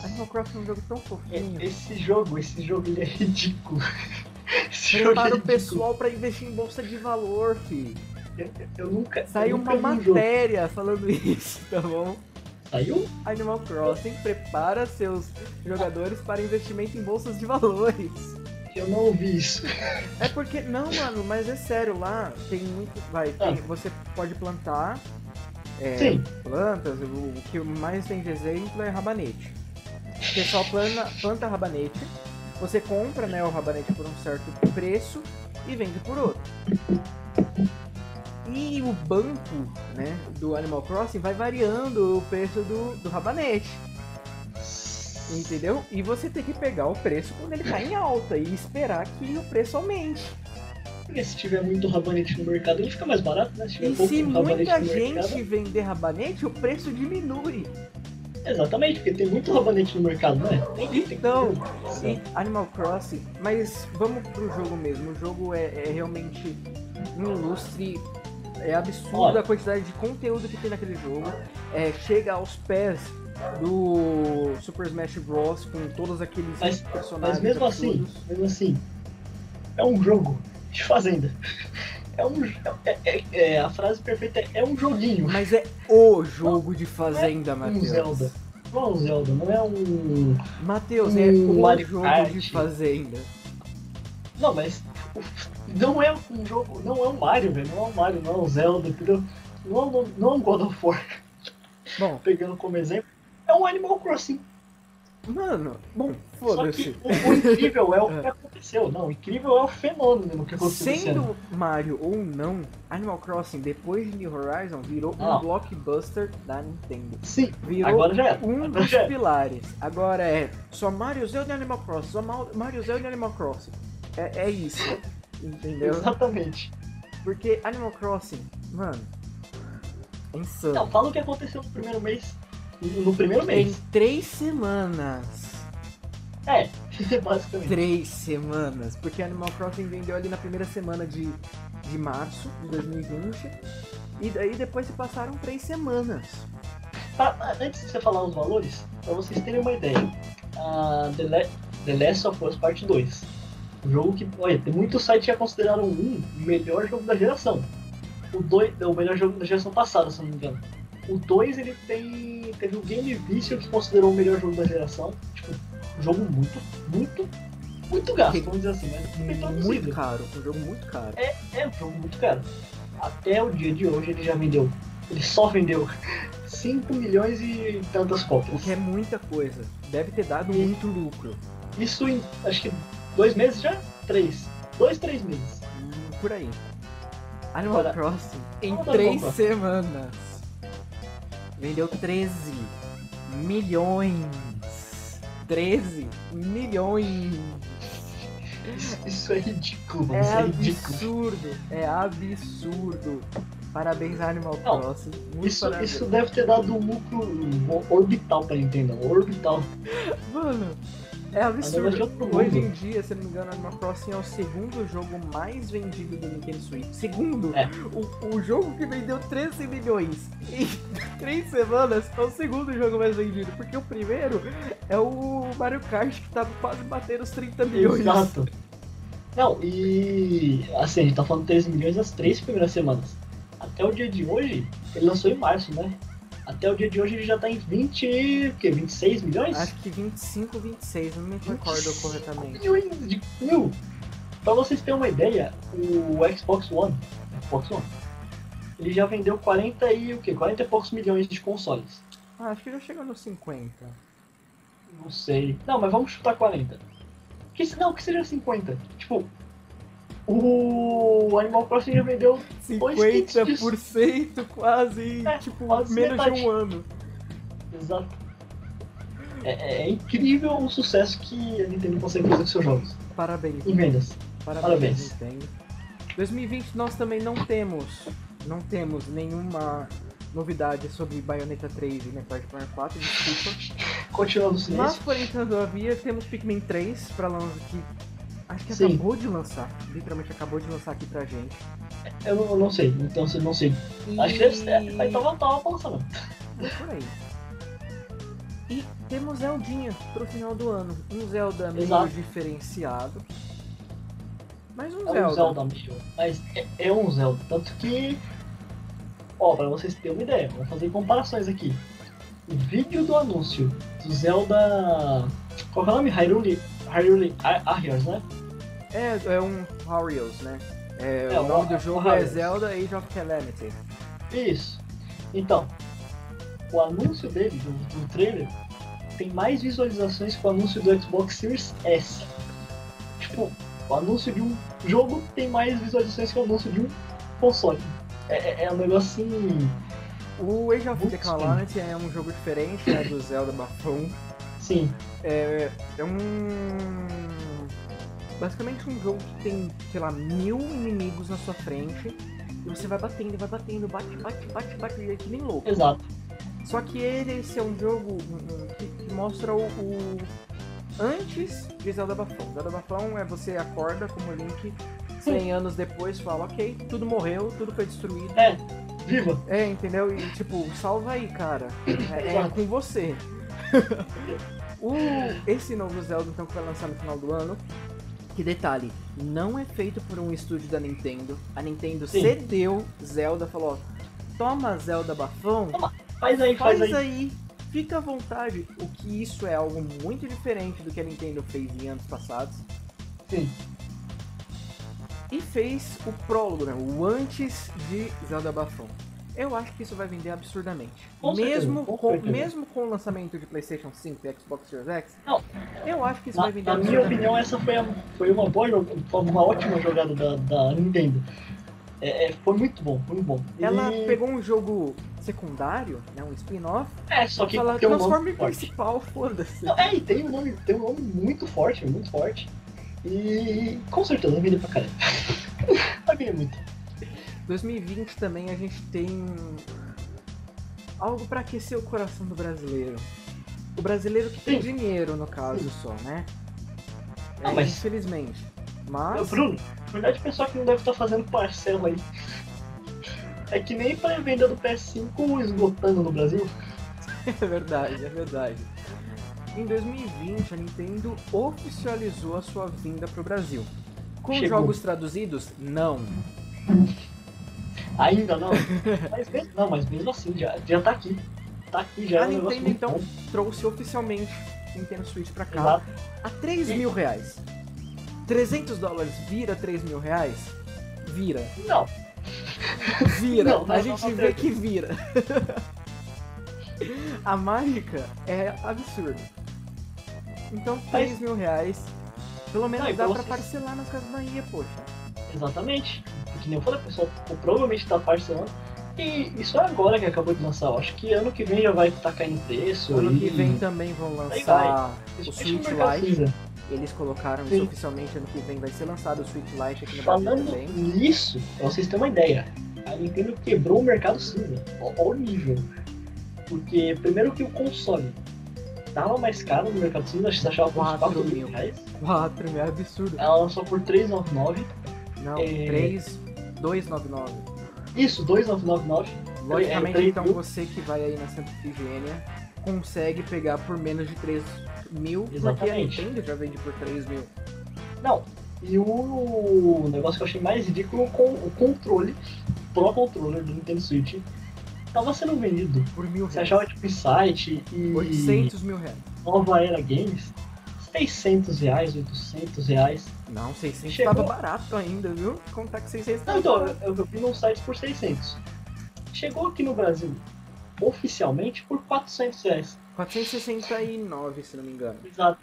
Animal Crossing é um jogo tão fofinho. É, Esse jogo, esse jogo ele é ridículo. Esse jogo é o ridículo. pessoal pra investir em bolsa de valor, fi. Eu, eu nunca. Saiu eu uma nunca vi um jogo. matéria falando isso, tá bom? Saiu? Animal Crossing prepara seus jogadores para investimento em bolsas de valores. Eu não ouvi isso. É porque, não, mano, mas é sério, lá tem muito. Vai, tem- Ah. você pode plantar é, Sim. plantas, o, o que mais tem de exemplo é rabanete. O pessoal planta, planta rabanete, você compra né, o rabanete por um certo preço e vende por outro. E o banco né, do Animal Crossing vai variando o preço do, do rabanete. Entendeu? E você tem que pegar o preço quando ele tá em alta e esperar que o preço aumente. Porque se tiver muito rabanete no mercado, ele fica mais barato, né? Se E se muita gente mercado. vender rabanete, o preço diminui. Exatamente, porque tem muito rabanete no mercado, né? Tem, Então, tem- E Animal Crossing, mas vamos pro jogo mesmo. O jogo é, é realmente um ilustre. É absurdo Olha. a quantidade de conteúdo que tem naquele jogo. É, chega aos pés do Super Smash Bros. com todos aqueles Mas- personagens. Mas mesmo assim, absurdos. mesmo assim, é um jogo de fazenda. É um. É, é- é- a frase perfeita é, é um joguinho. Mas é o jogo de fazenda, um Matheus. Zelda. Não é um Zelda, não é um. Matheus, Um é Mario jogo Kart. de fazenda. Não, mas. Não é um jogo. Não é um Mario, velho. Não é um Mario, não é um Zelda, entendeu? Não é um, não é um God of War, Bom, pegando como exemplo. É um Animal Crossing. mano, bom, Só foda-se. que o, o incrível é o que aconteceu. Não, o incrível é o fenômeno que aconteceu. Sendo Mario ou não, Animal Crossing, depois de New Horizon, virou um Ah. blockbuster da Nintendo. Sim, Virou agora já é. um Agora dos é. pilares. Agora é só Mario Zelda e Animal Crossing, só Ma- Mario Zelda e Animal Crossing. É, é isso, entendeu? Exatamente. Porque Animal Crossing, mano, é insano. Não, fala o que aconteceu no primeiro mês. No primeiro Em mês. três semanas, É, basicamente. Três semanas, porque Animal Crossing vendeu ali na primeira semana de, de março de 2020. E daí depois se passaram três semanas. Pra- antes de você falar os valores, pra vocês terem uma ideia, a The, Le- The Last of Us Part 2. Um jogo que, olha, tem muitos sites que já consideraram um o melhor jogo da geração. O 2 é o melhor jogo da geração passada, se não me engano. O 2 ele tem. Teve o Game Vício que considerou o melhor jogo da geração. Tipo, um jogo muito, muito, muito gasto, vamos dizer assim, né? Bem Muito produzido. caro, um jogo muito caro. É um jogo muito caro. Até o dia de hoje ele já vendeu. Ele só vendeu 5 milhões e tantas O cópias. que é muita coisa. Deve ter dado E- muito lucro. Isso em acho que dois meses já? Três. Dois, três meses. Hum, Por aí. Animal Agora, Crossing, em três semanas, vendeu 13 milhões. 13 milhões. Isso, é ridículo, mano. É isso é ridículo. absurdo. É absurdo. Parabéns, Animal Não, Crossing. Muito Isso, parabéns. isso deve ter dado um lucro orbital pra Nintendo. Orbital. Mano, é É absurdo. outro Hoje em dia, se não me engano, Animal Crossing é o segundo jogo mais vendido do Nintendo Switch. Segundo, É. o, o jogo que vendeu 13 milhões em 3 semanas é o segundo jogo mais vendido. Porque o primeiro é o Mario Kart que tava quase batendo os 30 milhões. Exato. Não, e assim, a gente tá falando 13 milhões nas três primeiras semanas. Até o dia de hoje, ele lançou em março, né? Até o dia de hoje ele já tá em 20, e- o quê? 26 milhões? Acho que 25, 26, não me recordo corretamente. milhões de mil. Pra vocês terem uma ideia, o Xbox One, Xbox One, ele já vendeu 40 e o quê? 40 e poucos milhões de consoles. Ah, acho que já chegou nos 50. Não sei. Não, mas vamos chutar 40. Que, se- não, que seja 50. Tipo, o Animal Crossing já vendeu Dois kits 50% quase, É, tipo, quase menos metade. de um ano. Exato. É, é- incrível o sucesso que a Nintendo consegue fazer com seus jogos. Parabéns. Em vendas. Parabéns, Parabéns. Nintendo. 2020 nós também não temos, não temos nenhuma novidade sobre Bayonetta 3 e Metroid Prime 4, desculpa. Continuando o Mas, silêncio. porém, todavia, temos Pikmin 3 pra lançar que acho que Sim. acabou de lançar, literalmente acabou de lançar aqui pra gente. Eu não, eu não sei, então eu não sei. E... Acho que deve ser. Mas tava, lançando. É por aí. E temos Zeldinha pro final do ano. Um Zelda meio Exato. diferenciado. Mas um É Zelda. um Zelda meio. Mas é, é um Zelda. Tanto que. Ó, pra vocês terem uma ideia, vamos fazer comparações aqui. O vídeo do anúncio do Zelda. Qual é o nome? Hyrule. Hyrule Ar- Warriors, né? É, é um Warriors, né? É, É, o nome do jogo é. Zelda Age of Calamity. Isso. Então, o anúncio dele, do, do trailer, tem mais visualizações que o anúncio do Xbox Series S. Tipo, o anúncio de um jogo tem mais visualizações que o anúncio de um console. É, é- é um negócio assim. O Age of Calamity é um jogo diferente né, do Zelda Bafão. Sim, É, é um. Basicamente um jogo que tem, sei lá, mil inimigos na sua frente. E você vai batendo, vai batendo, bate, bate, bate, bate, é que nem louco. exato. Só que ele esse é um jogo que, que mostra o, o antes de Zelda Bafão. Zelda Bafão é você acorda como Link 100 anos depois fala, ok, tudo morreu, tudo foi destruído. É, viva! É, entendeu? E tipo, salva aí, cara. É, é com você. o, esse novo Zelda então que vai lançar no final do ano. Que detalhe, não é feito por um estúdio da Nintendo. A Nintendo Sim. cedeu Zelda, falou, ó, toma Zelda Bafão, Faz aí, faz, faz aí. aí, fica à vontade. O que isso é algo muito diferente do que a Nintendo fez em anos passados. Sim. E fez o prólogo, né? O antes de Zelda Bafão. Eu acho que isso vai vender absurdamente. Com certeza, mesmo, com com, certeza. mesmo com o lançamento de PlayStation 5 e Xbox Series X, Não. eu acho que isso Na, vai vender na minha opinião, essa foi, a- foi uma boa foi uma ótima jogada da, da Nintendo. É, é, foi muito bom, foi muito bom. Ela E- pegou um jogo secundário, né? Um spin-off, É, só que fala tem um transforma nome em forte. principal, foda-se. É, e tem um nome, tem um nome muito forte, muito forte. E com certeza vai vender pra caralho. vai vender muito. 2020 também a gente tem algo pra aquecer o coração do brasileiro. O brasileiro que tem Sim. dinheiro, no caso, Sim. só, né? Ah, É, mas- Infelizmente. Ô, Mas. Bruno, na verdade o pessoal que não deve estar fazendo parcela aí. É que nem pré-venda do PS5 esgotando no Brasil. É verdade, é verdade. Em 2020, a Nintendo oficializou a sua vinda pro Brasil. Com Chegou. jogos traduzidos? Não. Ainda não. mas mesmo, não, mas mesmo assim, já, já tá aqui. Tá aqui já. A é um Nintendo, então, bom. trouxe oficialmente Nintendo Switch pra cá Exato. a 3 mil reais. 300 dólares vira 3 mil reais? Vira. Não, Vira. Não, a gente vê que vira. a mágica é absurda. Então, 3 mil reais. Pelo menos Não, dá pra vocês- parcelar nas casas Bahia, poxa. exatamente. Que nem eu falei, pessoal provavelmente tá parcelando. E isso é agora que acabou de lançar. Eu acho que ano que vem já vai estar caindo preço. Ano e... que vem também vão lançar o Switch mercado Lite. cinza. Eles colocaram Sim. isso oficialmente. Ano que vem vai ser lançado o Switch Lite aqui no Brasil Falando também. nisso, pra vocês terem uma ideia, a Nintendo quebrou o mercado cinza. Olha o nível. Porque, primeiro que o console tava mais caro no mercado cinza, acho que você achava por uns Quatro 4 mil. mil reais. 4 mil, é absurdo. Ela lançou por 399. Não, É. 3, 299. Isso, 2,999. Logicamente, três então mil. você que vai aí na Santa Efigênia consegue pegar por menos de 3 mil, porque a Exatamente. Nintendo já vende por 3 mil. Não. E o negócio que eu achei mais ridículo com o controle, Pro Controller do Nintendo Switch, tava sendo vendido. Por mil Você reais. achava tipo em site e 800 mil reais. Nova Era Games, 600 reais, 800 reais. Não, 600 Chegou- tava barato ainda, viu? Contar que 600 Não, tava então, barato. eu, eu vi num site por 600. Chegou aqui no Brasil, oficialmente, por 400 reais. 469, se não me engano. Exato.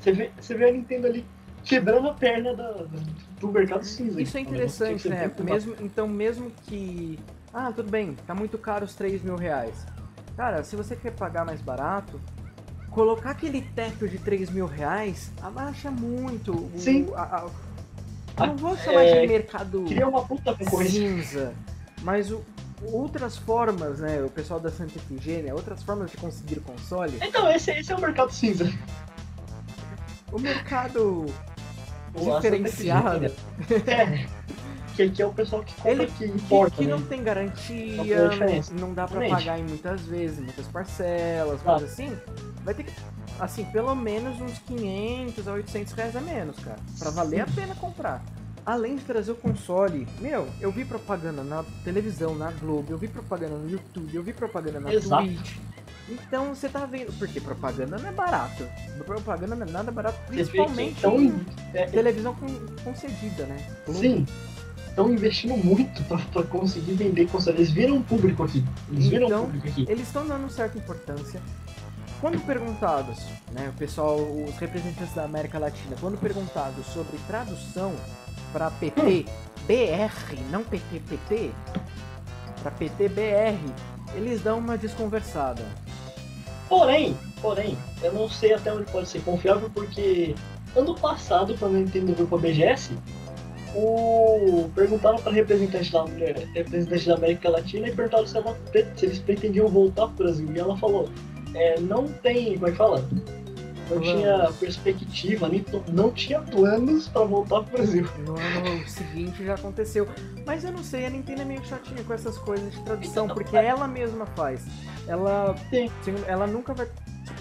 Você vê, você vê a Nintendo ali quebrando a perna da, do mercado cinza. Isso é que interessante, né? Mesmo, então, mesmo que. Ah, tudo bem, tá muito caro os 3 mil reais. Cara, se você quer pagar mais barato, colocar aquele teto de 3 mil reais abaixa muito. o- Sim. a- a- A- não vou chamar é, de mercado Cria uma puta cinza, mas o- outras formas, né? O pessoal da Santa Efigênia, outras formas de conseguir console. Então, esse, esse é o mercado cinza. O mercado O diferenciado. É. Que aqui é o pessoal que compra Ele- que Que, importa, que né? não tem garantia, não dá pra pagar em muitas vezes, em muitas parcelas, Exato. coisas assim. Vai ter que, assim, pelo menos uns 500 a 800 reais a menos, cara. Pra valer a pena comprar. Além de trazer o console, meu, eu vi propaganda na televisão, na Globo, eu vi propaganda no YouTube, eu vi propaganda na Exato. Twitch. Então você tá vendo, porque propaganda não é barato. Propaganda não é nada barato, que principalmente tão, em é, televisão con- concedida, né? Globo. Sim. Estão investindo muito pra conseguir vender console. Eles viram um público aqui. Eles viram Então, um público aqui. eles estão dando certa importância. Quando perguntados, né, o pessoal, os representantes da América Latina, quando perguntados sobre tradução para PT BR, não PT PT, para PT BR, eles dão uma desconversada. Porém, porém, eu não sei até onde pode ser confiável, porque ano passado, quando a Nintendo veio pra BGS, o... perguntaram pra representante da, representante da América Latina e perguntaram se, ela, se eles pretendiam voltar pro Brasil. E ela falou, é, não tem, como é que fala? Não tinha perspectiva, nem não tinha planos pra voltar pro Brasil. No ano seguinte já aconteceu. Mas eu não sei, a Nintendo é meio chatinha com essas coisas de tradução, Então, porque é- ela mesma faz. Ela, Sim. ela nunca vai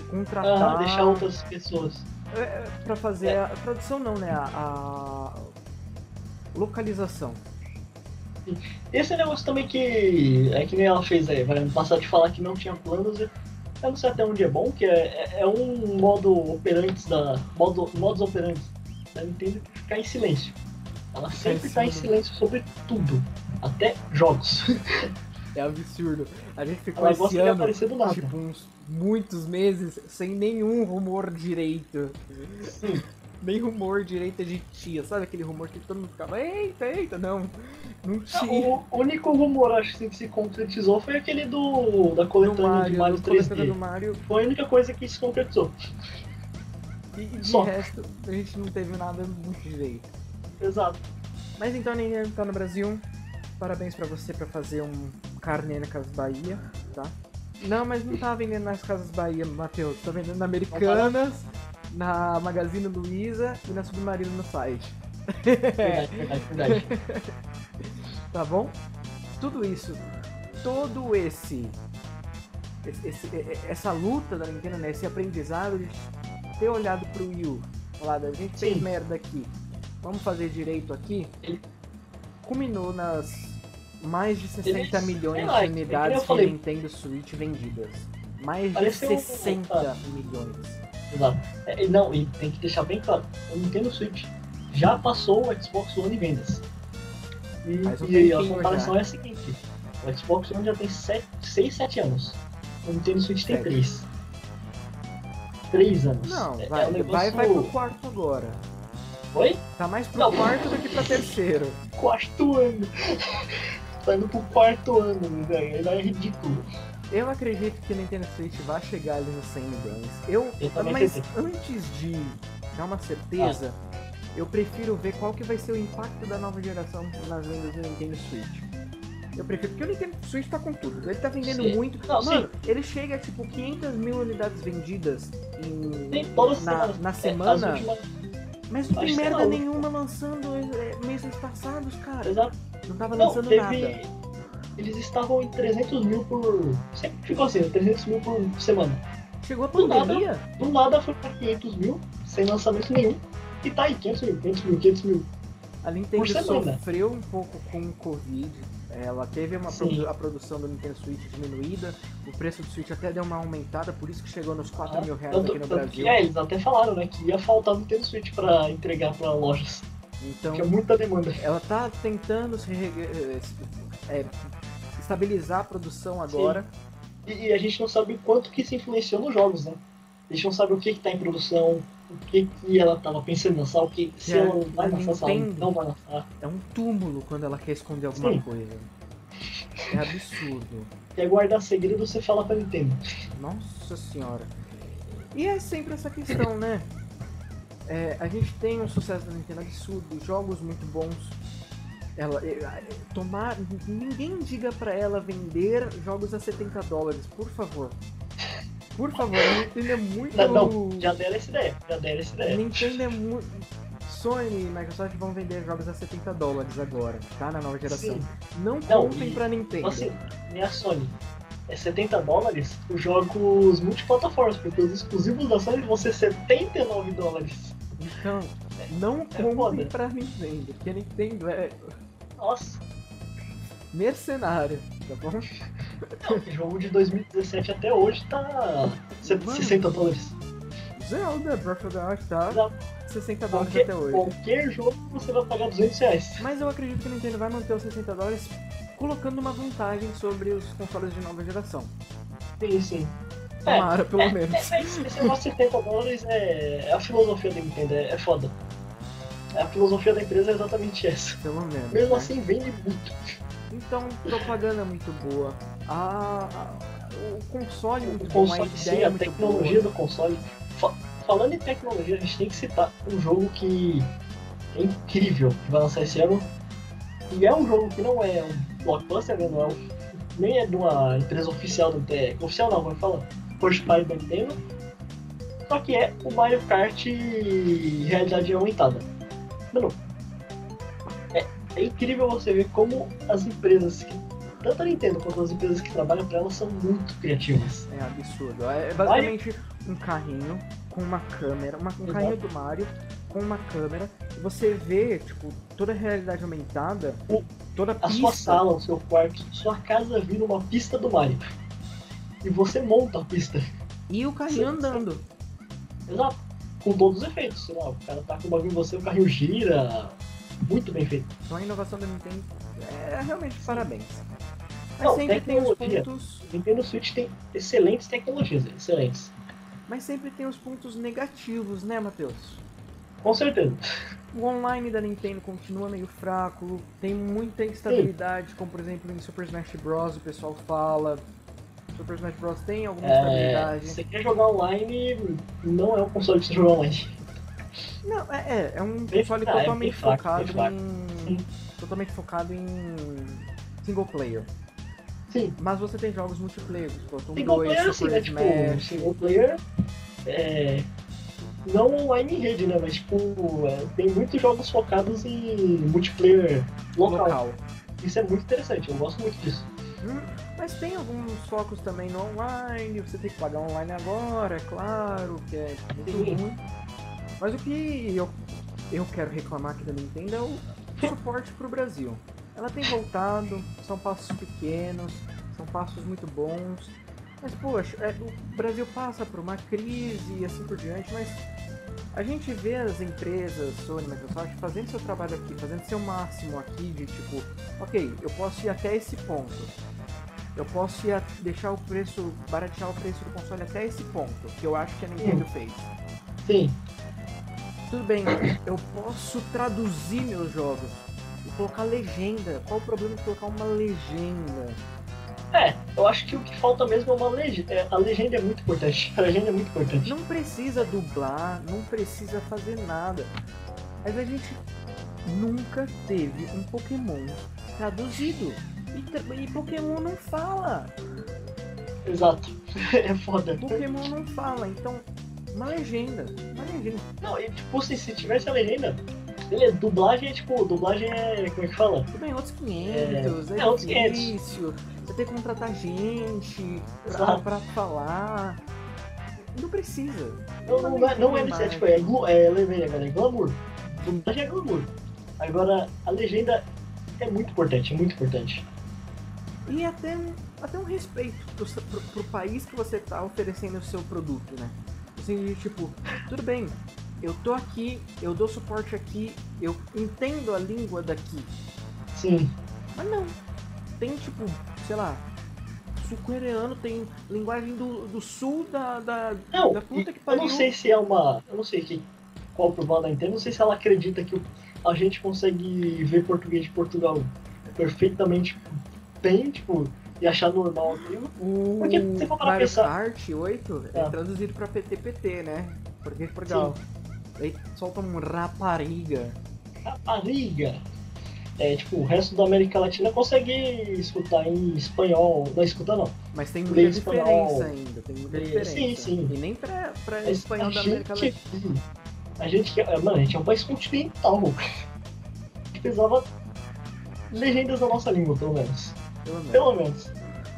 contratar. Aham, deixar outras pessoas. É, pra fazer É. a, a tradução não, né? A, a localização. Esse é negócio também que é que nem ela fez aí, vai passar de falar que não tinha planos. Eu não sei até onde é bom, que é, é- é um modo operantes da. Modo, modus operantes da Nintendo ficar em silêncio. Ela sempre está em silêncio sobre tudo. Até jogos. É absurdo. A gente ficou Ela esse ano, tipo, uns muitos meses sem nenhum rumor direito. Sim. Nem rumor direito de tia, sabe aquele rumor que todo mundo ficava, eita, eita, não. Não tinha. O único rumor acho que se concretizou foi aquele do da coletânea de Mario do coletânea 3D. do Mario Foi a única coisa que se concretizou. e, e de Só. resto a gente não teve nada muito direito. Exato. Mas então a tá no Brasil. Parabéns pra você pra fazer um carne na Casa Bahia, tá? Não, mas não tá vendendo nas Casas Bahia, Matheus. Tá vendendo na Americanas, na Magazine Luiza e na Submarino no site. Verdade, verdade, verdade. tá bom? Tudo isso, todo esse, esse- essa luta da Nintendo, né, esse aprendizado de ter olhado pro Wii U, falado, a gente fez Sim. merda aqui, vamos fazer direito aqui, Ele- culminou nas mais de 60 Eles- milhões lá, de é que unidades falei. Nintendo Switch vendidas. Mais Pareceu de um- 60 ah. milhões. Exato. É, não, e tem que deixar bem claro, o Nintendo Switch já passou o Xbox One em vendas. E, e a comparação já. é a seguinte, o Xbox One já tem 6, 7 anos. O Nintendo Switch tem Sete. 3. 3 anos. Não, É- vai, é um negócio... vai, vai pro quarto agora. Oi? Tá mais pro Não. quarto do que pra terceiro. Quarto ano. tá indo pro quarto ano, velho. Ainda é ridículo. Eu acredito que o Nintendo Switch vai chegar ali nos 100 milhões. Eu, Eu mas acredito. antes de dar uma certeza, Ah. eu prefiro ver qual que vai ser o impacto da nova geração nas vendas do Nintendo Switch. Eu prefiro, porque o Nintendo Switch tá com tudo. Ele tá vendendo Sim. muito. Não, Mano, ele chega a tipo 500 mil unidades vendidas em, Tem na, na É, semana. últimas- Mas não tem merda nenhuma lançando é, meses passados, cara. Exato. Não tava Não, lançando teve. nada. Eles estavam em 300 mil por. Sempre ficou assim, 300 mil por semana. Chegou a Do nada. pandemia. Do nada foi pra 500 mil, sem lançamento nenhum. E tá aí, 500 mil, 500 mil, 500 mil. A Nintendo sofreu um pouco com o Covid. Ela teve uma produ- a produção do Nintendo Switch diminuída. O preço do Switch até deu uma aumentada, por isso que chegou nos 4 mil reais tanto, aqui no Brasil. que, é, eles até falaram, né, que ia faltar no Nintendo Switch pra entregar pra lojas. Então, Tinha muita demanda. ela tá tentando se eh, eh, estabilizar a produção agora. E, e a gente não sabe o quanto que isso influenciou nos jogos, né? A gente não sabe o que que tá em produção, o que que ela tava pensando em lançar, o que se É, ela vai lançar, se ela não vai lançar. É um túmulo quando ela quer esconder alguma Sim. coisa. É absurdo. Quer guardar segredo, você fala pra Nintendo. Nossa senhora. E é sempre essa questão, né? É, a gente tem um sucesso da Nintendo absurdo, jogos muito bons. Ela, é, tomar, ninguém diga pra ela vender jogos a 70 dólares, por favor. Por favor, a Nintendo é muito. Não, não, já deram essa ideia, já deram essa ideia. Nintendo é muito. Sony e Microsoft vão vender jogos a 70 dólares agora, tá? Na nova geração. Sim. Não Não, comprem e- pra Nintendo. Assim, nem a Sony. É 70 dólares os jogos multiplataformas, porque os exclusivos da Sony vão ser 79 dólares. Então, não É comprem foda. pra Nintendo, porque a Nintendo é Nossa, mercenária, tá bom? o jogo de 2017 até hoje tá se- Mano. 60 dólares. Zelda Breath of the Wild tá Exato. 60 dólares Qualquer, até hoje. qualquer jogo você vai pagar 200 reais. Mas eu acredito que a Nintendo vai manter os 60 dólares colocando uma vantagem sobre os consoles de nova geração. Sim, sim. Tomara, pelo é, menos. É, é, esse negócio de 70 dólares é, é a filosofia da Nintendo, é, é foda. A filosofia da empresa é exatamente essa. Pelo menos. Mesmo né? assim, vende muito. Então, propaganda é muito boa. A, a- o console é muito O bom, a console, sim, é a tecnologia boa. do console. Fa- falando em tecnologia, a gente tem que citar um jogo que é incrível, que vai lançar esse ano. E é um jogo que não é um blockbuster, né? Não é um- nem é de uma empresa oficial do é, Oficial não, vamos falar. First party da Nintendo. Só que é o Mario Kart realidade aumentada. Mano, é, é incrível você ver como as empresas que. Tanto a Nintendo quanto as empresas que trabalham para ela são muito criativas. É absurdo. É basicamente um carrinho com uma câmera, uma, um Exato. carrinho do Mario com uma câmera. E você vê, tipo, toda a realidade aumentada, O- toda a a sua sala, o seu quarto, sua casa vira uma pista do Mario. E você monta a pista. E o carrinho sim. andando. Exato. Com todos os efeitos. Sei lá, o cara tá com o bagulho em você, o carrinho gira. Muito bem feito. Então a inovação da Nintendo é realmente parabéns. Mas Não, sempre tem os tecnologia. pontos. Nintendo Switch tem excelentes tecnologias, excelentes. Mas sempre tem os pontos negativos, né, Matheus? Com certeza. O online da Nintendo continua meio fraco, tem muita instabilidade, como por exemplo em Super Smash Bros. o pessoal fala. Super Smash Bros. tem alguma É, instabilidade. você quer jogar online, não é um console pra você jogar online. Não, é, é, é um Bem console é totalmente fraco, focado fraco. em. Sim. Totalmente focado em single player. Sim. Mas você tem jogos multiplayer, Splatoon Single 2, player, Super né? Tipo, Smash. single player. É. Não online em rede, né? Mas, tipo, é, tem muitos jogos focados em multiplayer local. local. Isso é muito interessante, eu gosto muito disso. Hum, mas tem alguns focos também no online, você tem que pagar online agora, é claro, que é muito Sim. ruim. Mas o que eu, eu quero reclamar aqui da Nintendo é o suporte pro Brasil. Ela tem voltado, são passos pequenos, são passos muito bons. Mas poxa, é, o Brasil passa por uma crise e assim por diante, mas a gente vê as empresas, Sony, Microsoft, fazendo seu trabalho aqui, fazendo seu máximo aqui de tipo, ok, eu posso ir até esse ponto. Eu posso ir a- deixar o preço, baratear o preço do console até esse ponto, que eu acho que a Nintendo fez. Sim, Tudo bem, eu posso traduzir meus jogos e colocar legenda. Qual o problema de colocar uma legenda? é, eu acho que o que falta mesmo é uma legenda. É, a legenda é muito importante. A legenda é muito importante. Não precisa dublar, não precisa fazer nada. Mas a gente nunca teve um Pokémon traduzido. E, e Pokémon não fala. Exato. É foda. Pokémon não fala, então uma legenda. Uma legenda. Não, e tipo, se, se tivesse a legenda, beleza, dublagem é tipo, dublagem é. Como é que fala? Tudo bem, outros 500, é, É, outros 500. difícil. Você tem que contratar gente pra, pra falar. Não precisa. Não, não, não é, não é, é, tipo, é, é, lembrei agora, é glamour. Dublagem é glamour. Agora, a legenda é muito importante, é muito importante. E até um, até um respeito pro, pro, pro país que você tá oferecendo o seu produto, né? Assim, tipo, tudo bem, eu tô aqui, eu dou suporte aqui, eu entendo a língua daqui. Sim. Mas não. Tem tipo, sei lá, sul-coreano tem linguagem do, do sul da, da, Não, da puta que eu pariu. não sei se é uma. Eu não sei que, qual o problema da não sei se ela acredita que a gente consegue ver português de Portugal perfeitamente bem, tipo, e achar normal aquilo. O Porque se for Mario pensar- Kart 8 é Ah. traduzido pra PTPT, né? Português Portugal. Aí solta um rapariga. Rapariga! É, tipo, o resto da América Latina consegue escutar em espanhol. Não escuta não. Mas tem muita Inglês, espanhol. diferença ainda, tem muita É, diferença. sim, sim. E nem pra, pra Mas espanhol da América gente, Latina. a gente. Mano, a gente é um país continental, precisava legendas da nossa língua, pelo menos. Pelo menos. Pelo menos.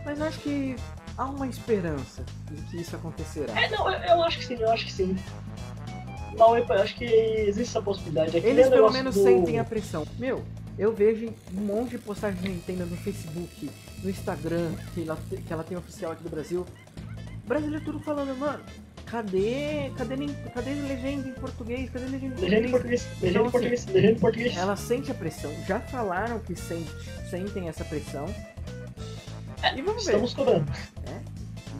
Mas eu acho que há uma esperança de que isso acontecerá. É, não, eu, eu acho que sim, eu acho que sim. Não, eu acho que existe essa possibilidade. Aqui Eles é o pelo menos do- sentem a pressão. Meu, eu vejo um monte de postagem de Nintendo no Facebook, no Instagram, que ela, que ela tem oficial aqui do Brasil. Brasileiro tudo falando, mano, cadê. Cadê, cadê legenda em português? Cadê legenda em Legenda em português? legenda Então, em português, legenda em português. Ela sente a pressão. Já falaram que sente, sentem essa pressão. E vamos ver. Estamos cobrando.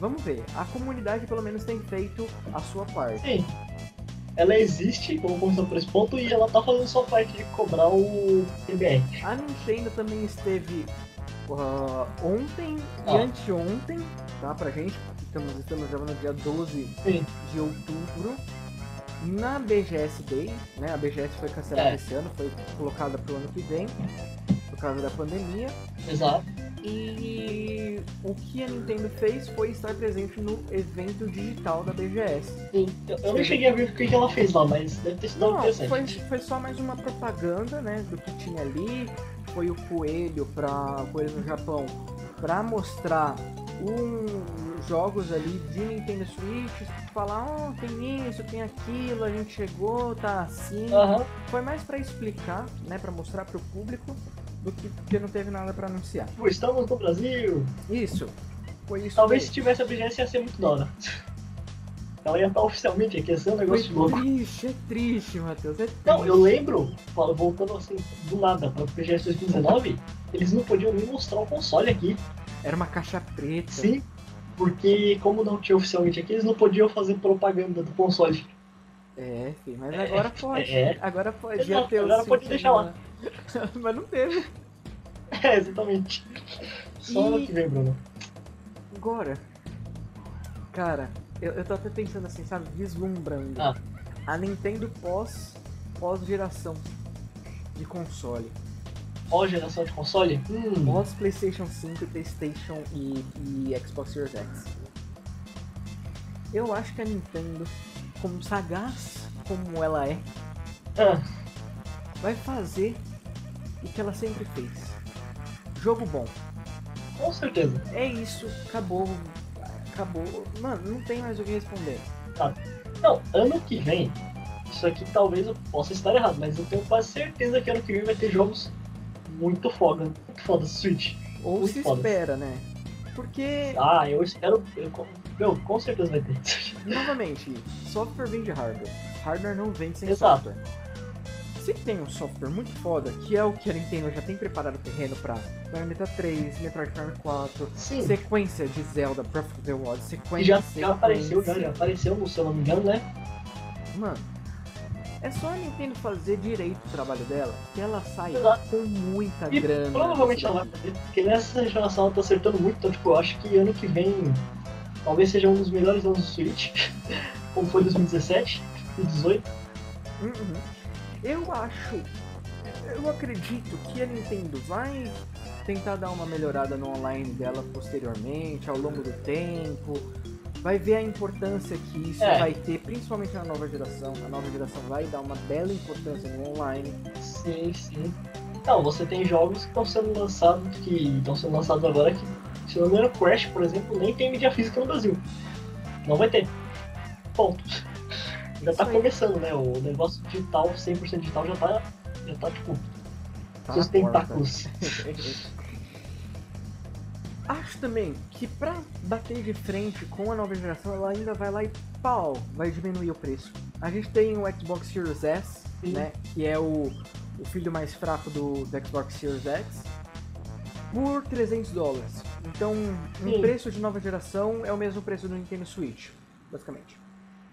Vamos ver. A comunidade pelo menos tem feito a sua parte. Sim. Ela existe, vamos começar por esse ponto, e ela tá fazendo sua parte de cobrar o PBR. A Nintendo também esteve ah, ontem e Ah. anteontem, tá? Pra gente, estamos, estamos gravando dia 12 Sim. de outubro, na BGS Day, né? A BGS foi cancelada É. esse ano, foi colocada pro ano que vem, por causa da pandemia. Exato. E o que a Nintendo fez foi estar presente no evento digital da BGS. Sim. Eu, eu nem cheguei a ver o que ela fez lá, mas deve ter sido Não, interessante. foi, foi só mais uma propaganda, né, do que tinha ali. Foi o coelho para coelho no Japão para mostrar um, jogos ali de Nintendo Switch, falar, ó, tem isso, tem aquilo, a gente chegou, tá assim. Aham. Foi mais para explicar, né, para mostrar para o público do que porque não teve nada para anunciar. Estamos no Brasil. Isso. Foi isso. Talvez daí. se tivesse a BGS ia ser muito da hora. Ela ia estar oficialmente aqui, ia ser um Foi negócio louco. triste, é triste, Matheus. É triste. Não, eu lembro, voltando assim, do nada pra BGS 2019, eles não podiam nem mostrar o console aqui. Era uma caixa preta. Sim, porque como não tinha oficialmente aqui, eles não podiam fazer propaganda do console. É, filho, mas É, agora pode. é. Agora pode. Exato, ter agora pode deixar lá. mas não teve. É, exatamente. Só ano E- que vem, Bruno. Agora, cara, eu, eu tô até pensando assim, sabe, vislumbrando. Ah. A Nintendo pós, pós geração de console. Qual geração de console? Hum, Pós PlayStation 5, PlayStation e, e Xbox Series X. Eu acho que a Nintendo, como sagaz como ela é, ah, vai fazer o que ela sempre fez. Jogo bom. com certeza. É isso, acabou. Acabou. Mano, não tem mais o que responder. Não, ano que vem, isso aqui talvez eu possa estar errado, mas eu tenho quase certeza que ano que vem vai ter jogos muito foda, muito foda Switch. Ou Muito se foda. espera, né? Porque, Ah, eu espero. Eu, meu, com certeza vai ter. novamente, software vem de hardware. Hardware não vem sem Exato. software. Se tem um software muito foda, que é o que a Nintendo já tem preparado o terreno pra Bayonetta 3, Metroid Prime 4, Sim. sequência de Zelda Breath of the Wild, E sequência já, sequência. já apareceu, já, já apareceu, se eu não me engano, né? Mano, é só a Nintendo fazer direito o trabalho dela, que ela sai Exato. com muita E grana. provavelmente ela vai fazer, porque nessa geração ela tá acertando muito, então tipo, eu acho que ano que vem talvez seja um dos melhores anos do Switch, como foi 2017 e 2018. Uhum. Eu acho, eu acredito que a Nintendo vai tentar dar uma melhorada no online dela posteriormente, ao longo do tempo. Vai ver a importância que isso É. vai ter, principalmente na nova geração. A nova geração vai dar uma bela importância no online. Sim, sim. Não, você tem jogos que estão sendo lançados, que estão sendo lançados agora que, se não me engano, Crash, por exemplo, nem tem mídia física no Brasil. Não vai ter. Ponto. Ainda tá começando, né? O negócio digital, 100% digital, já tá, já tá tipo, Tá seus tentáculos. Acho também que pra bater de frente com a nova geração, ela ainda vai lá e pau, vai diminuir o preço. A gente tem o Xbox Series S, Sim. né, que é o, o filho mais fraco do, do Xbox Series X, por 300 dólares. Então, um Sim. preço de nova geração é o mesmo preço do Nintendo Switch, basicamente.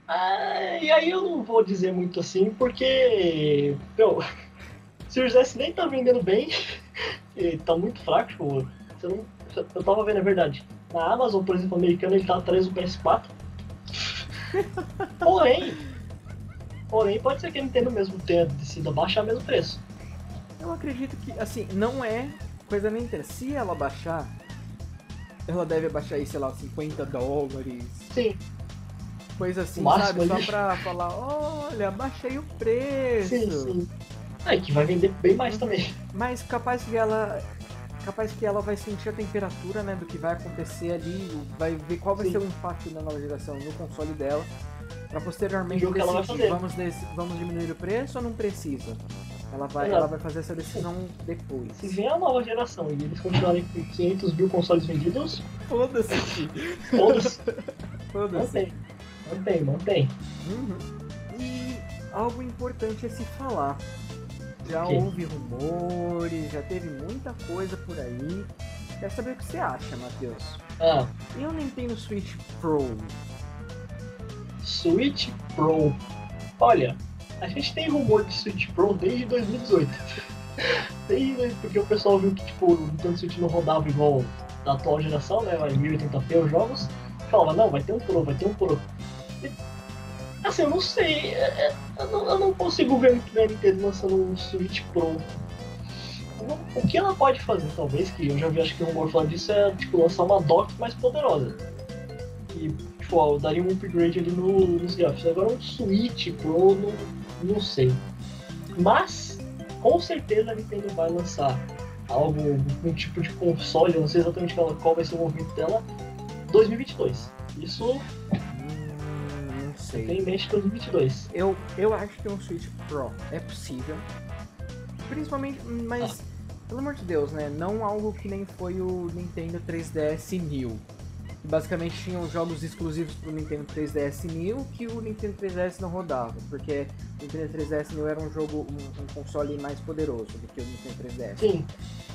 Ah, e aí eu não vou dizer muito assim, porque. Meu, Series S nem tá vendendo bem. e tá muito fraco, tipo, você não, eu tava vendo a verdade. Na Amazon, por exemplo, americana, ele tá atrás do PS4. porém, porém, pode ser que a Nintendo mesmo tenha decidido abaixar mesmo preço. Eu acredito que, assim, não é coisa nem Nintendo. Se ela baixar, ela deve abaixar aí, sei lá, 50 dólares, Sim, coisa assim, máximo sabe? Só pra falar, olha, baixei o preço. sim, sim. É, que vai vender bem mais também. Mas capaz que ela. Capaz que ela vai sentir a temperatura, né, do que vai acontecer ali, vai ver qual vai Sim. ser o impacto da nova geração no console dela, pra posteriormente decidir, vamos, vamos diminuir o preço ou não precisa? Ela vai, ela vai fazer essa decisão depois. Se vier a nova geração e eles continuarem com 500 mil consoles vendidos, Foda-se. Foda-se. mantém. Mantém, mantém. Uhum. E algo importante é se falar. Já O quê? houve rumores, já teve muita coisa por aí. Quero saber o que você acha, Matheus. Ah, E o Nintendo Switch Pro? Switch Pro. Olha, a gente tem rumor de Switch Pro desde 2018. Desde, porque o pessoal viu que tipo, o Nintendo Switch não rodava igual da atual geração, né? Vai 1080p os jogos. Falava, não, vai ter um Pro, vai ter um Pro. E, assim, eu não sei. é, é, Eu não, eu não consigo ver muito bem a Nintendo lançando um Switch Pro. O que ela pode fazer, talvez, que eu já vi acho que o rumor falando disso, é tipo, lançar uma dock mais poderosa. E, tipo, ó, daria um upgrade ali no, nos gráficos. Agora um Switch Pro, não, não sei. Mas, com certeza a Nintendo vai lançar algo, um tipo de console, eu não sei exatamente qual, vai ser o movimento dela, 2022. Isso Hum, não tem sei. em mente 2022. Eu, eu acho que um Switch Pro é possível. Principalmente, mas, pelo amor de Deus, né? Não algo que nem foi o Nintendo 3DS New. Basicamente tinham jogos exclusivos pro Nintendo 3DS New que o Nintendo 3DS não rodava. Porque o Nintendo 3DS New era um jogo, um, um console mais poderoso do que o Nintendo 3DS. Sim,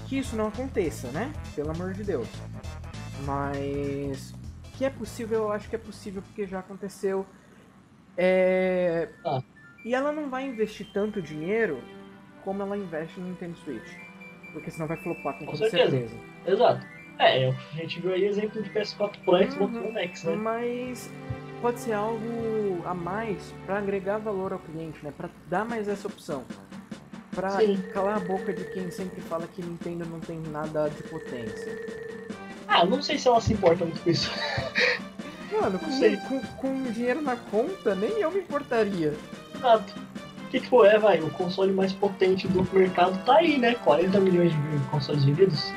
que isso não aconteça, né? Pelo amor de Deus. Mas que é possível, eu acho que é possível porque já aconteceu. É... Ah. E ela não vai investir tanto dinheiro como ela investe no Nintendo Switch. Porque senão vai flopar com, Com certeza. certeza. exato. É, a gente viu aí exemplo de PS4 Pro, Xbox Uhum. One X, né? Mas pode ser algo a mais para agregar valor ao cliente, né? Para dar mais essa opção. pra Sim. calar a boca de quem sempre fala que Nintendo não tem nada de potência. Ah, não sei se ela se importa muito com isso. Mano, com, Não sei. com, com dinheiro na conta, nem eu me importaria. Exato. O que, que foi? É, vai, o console mais potente do mercado tá aí, né? 40 milhões de consoles vendidos.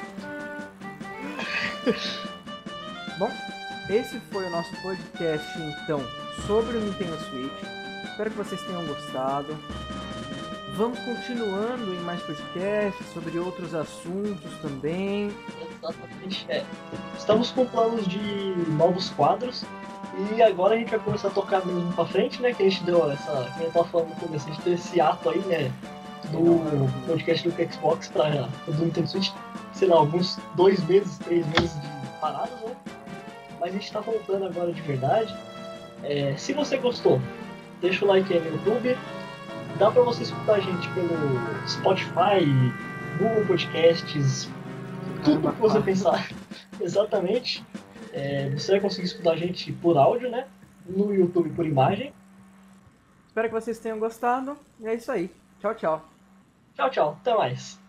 Bom, esse foi o nosso podcast, então, sobre o Nintendo Switch. Espero que vocês tenham gostado. Vamos continuando em mais podcasts sobre outros assuntos também. Exatamente. É. Estamos com planos de novos quadros. E agora a gente vai começar a tocar mesmo pra frente, né? Que a gente deu essa. Eu tava falando no começo, a gente deu esse ato aí, né? Do podcast do Xbox pra, do Nintendo Switch. Sei lá, alguns dois meses, três meses de paradas, né? Mas a gente tá voltando agora de verdade. É, se você gostou, deixa o like aí no YouTube. Dá pra você escutar a gente pelo Spotify, Google Podcasts, tudo que você pensar. Exatamente. É, você vai conseguir escutar a gente por áudio, né? No YouTube por imagem. Espero que vocês tenham gostado. E é isso aí. Tchau, tchau. Tchau, tchau. Até mais.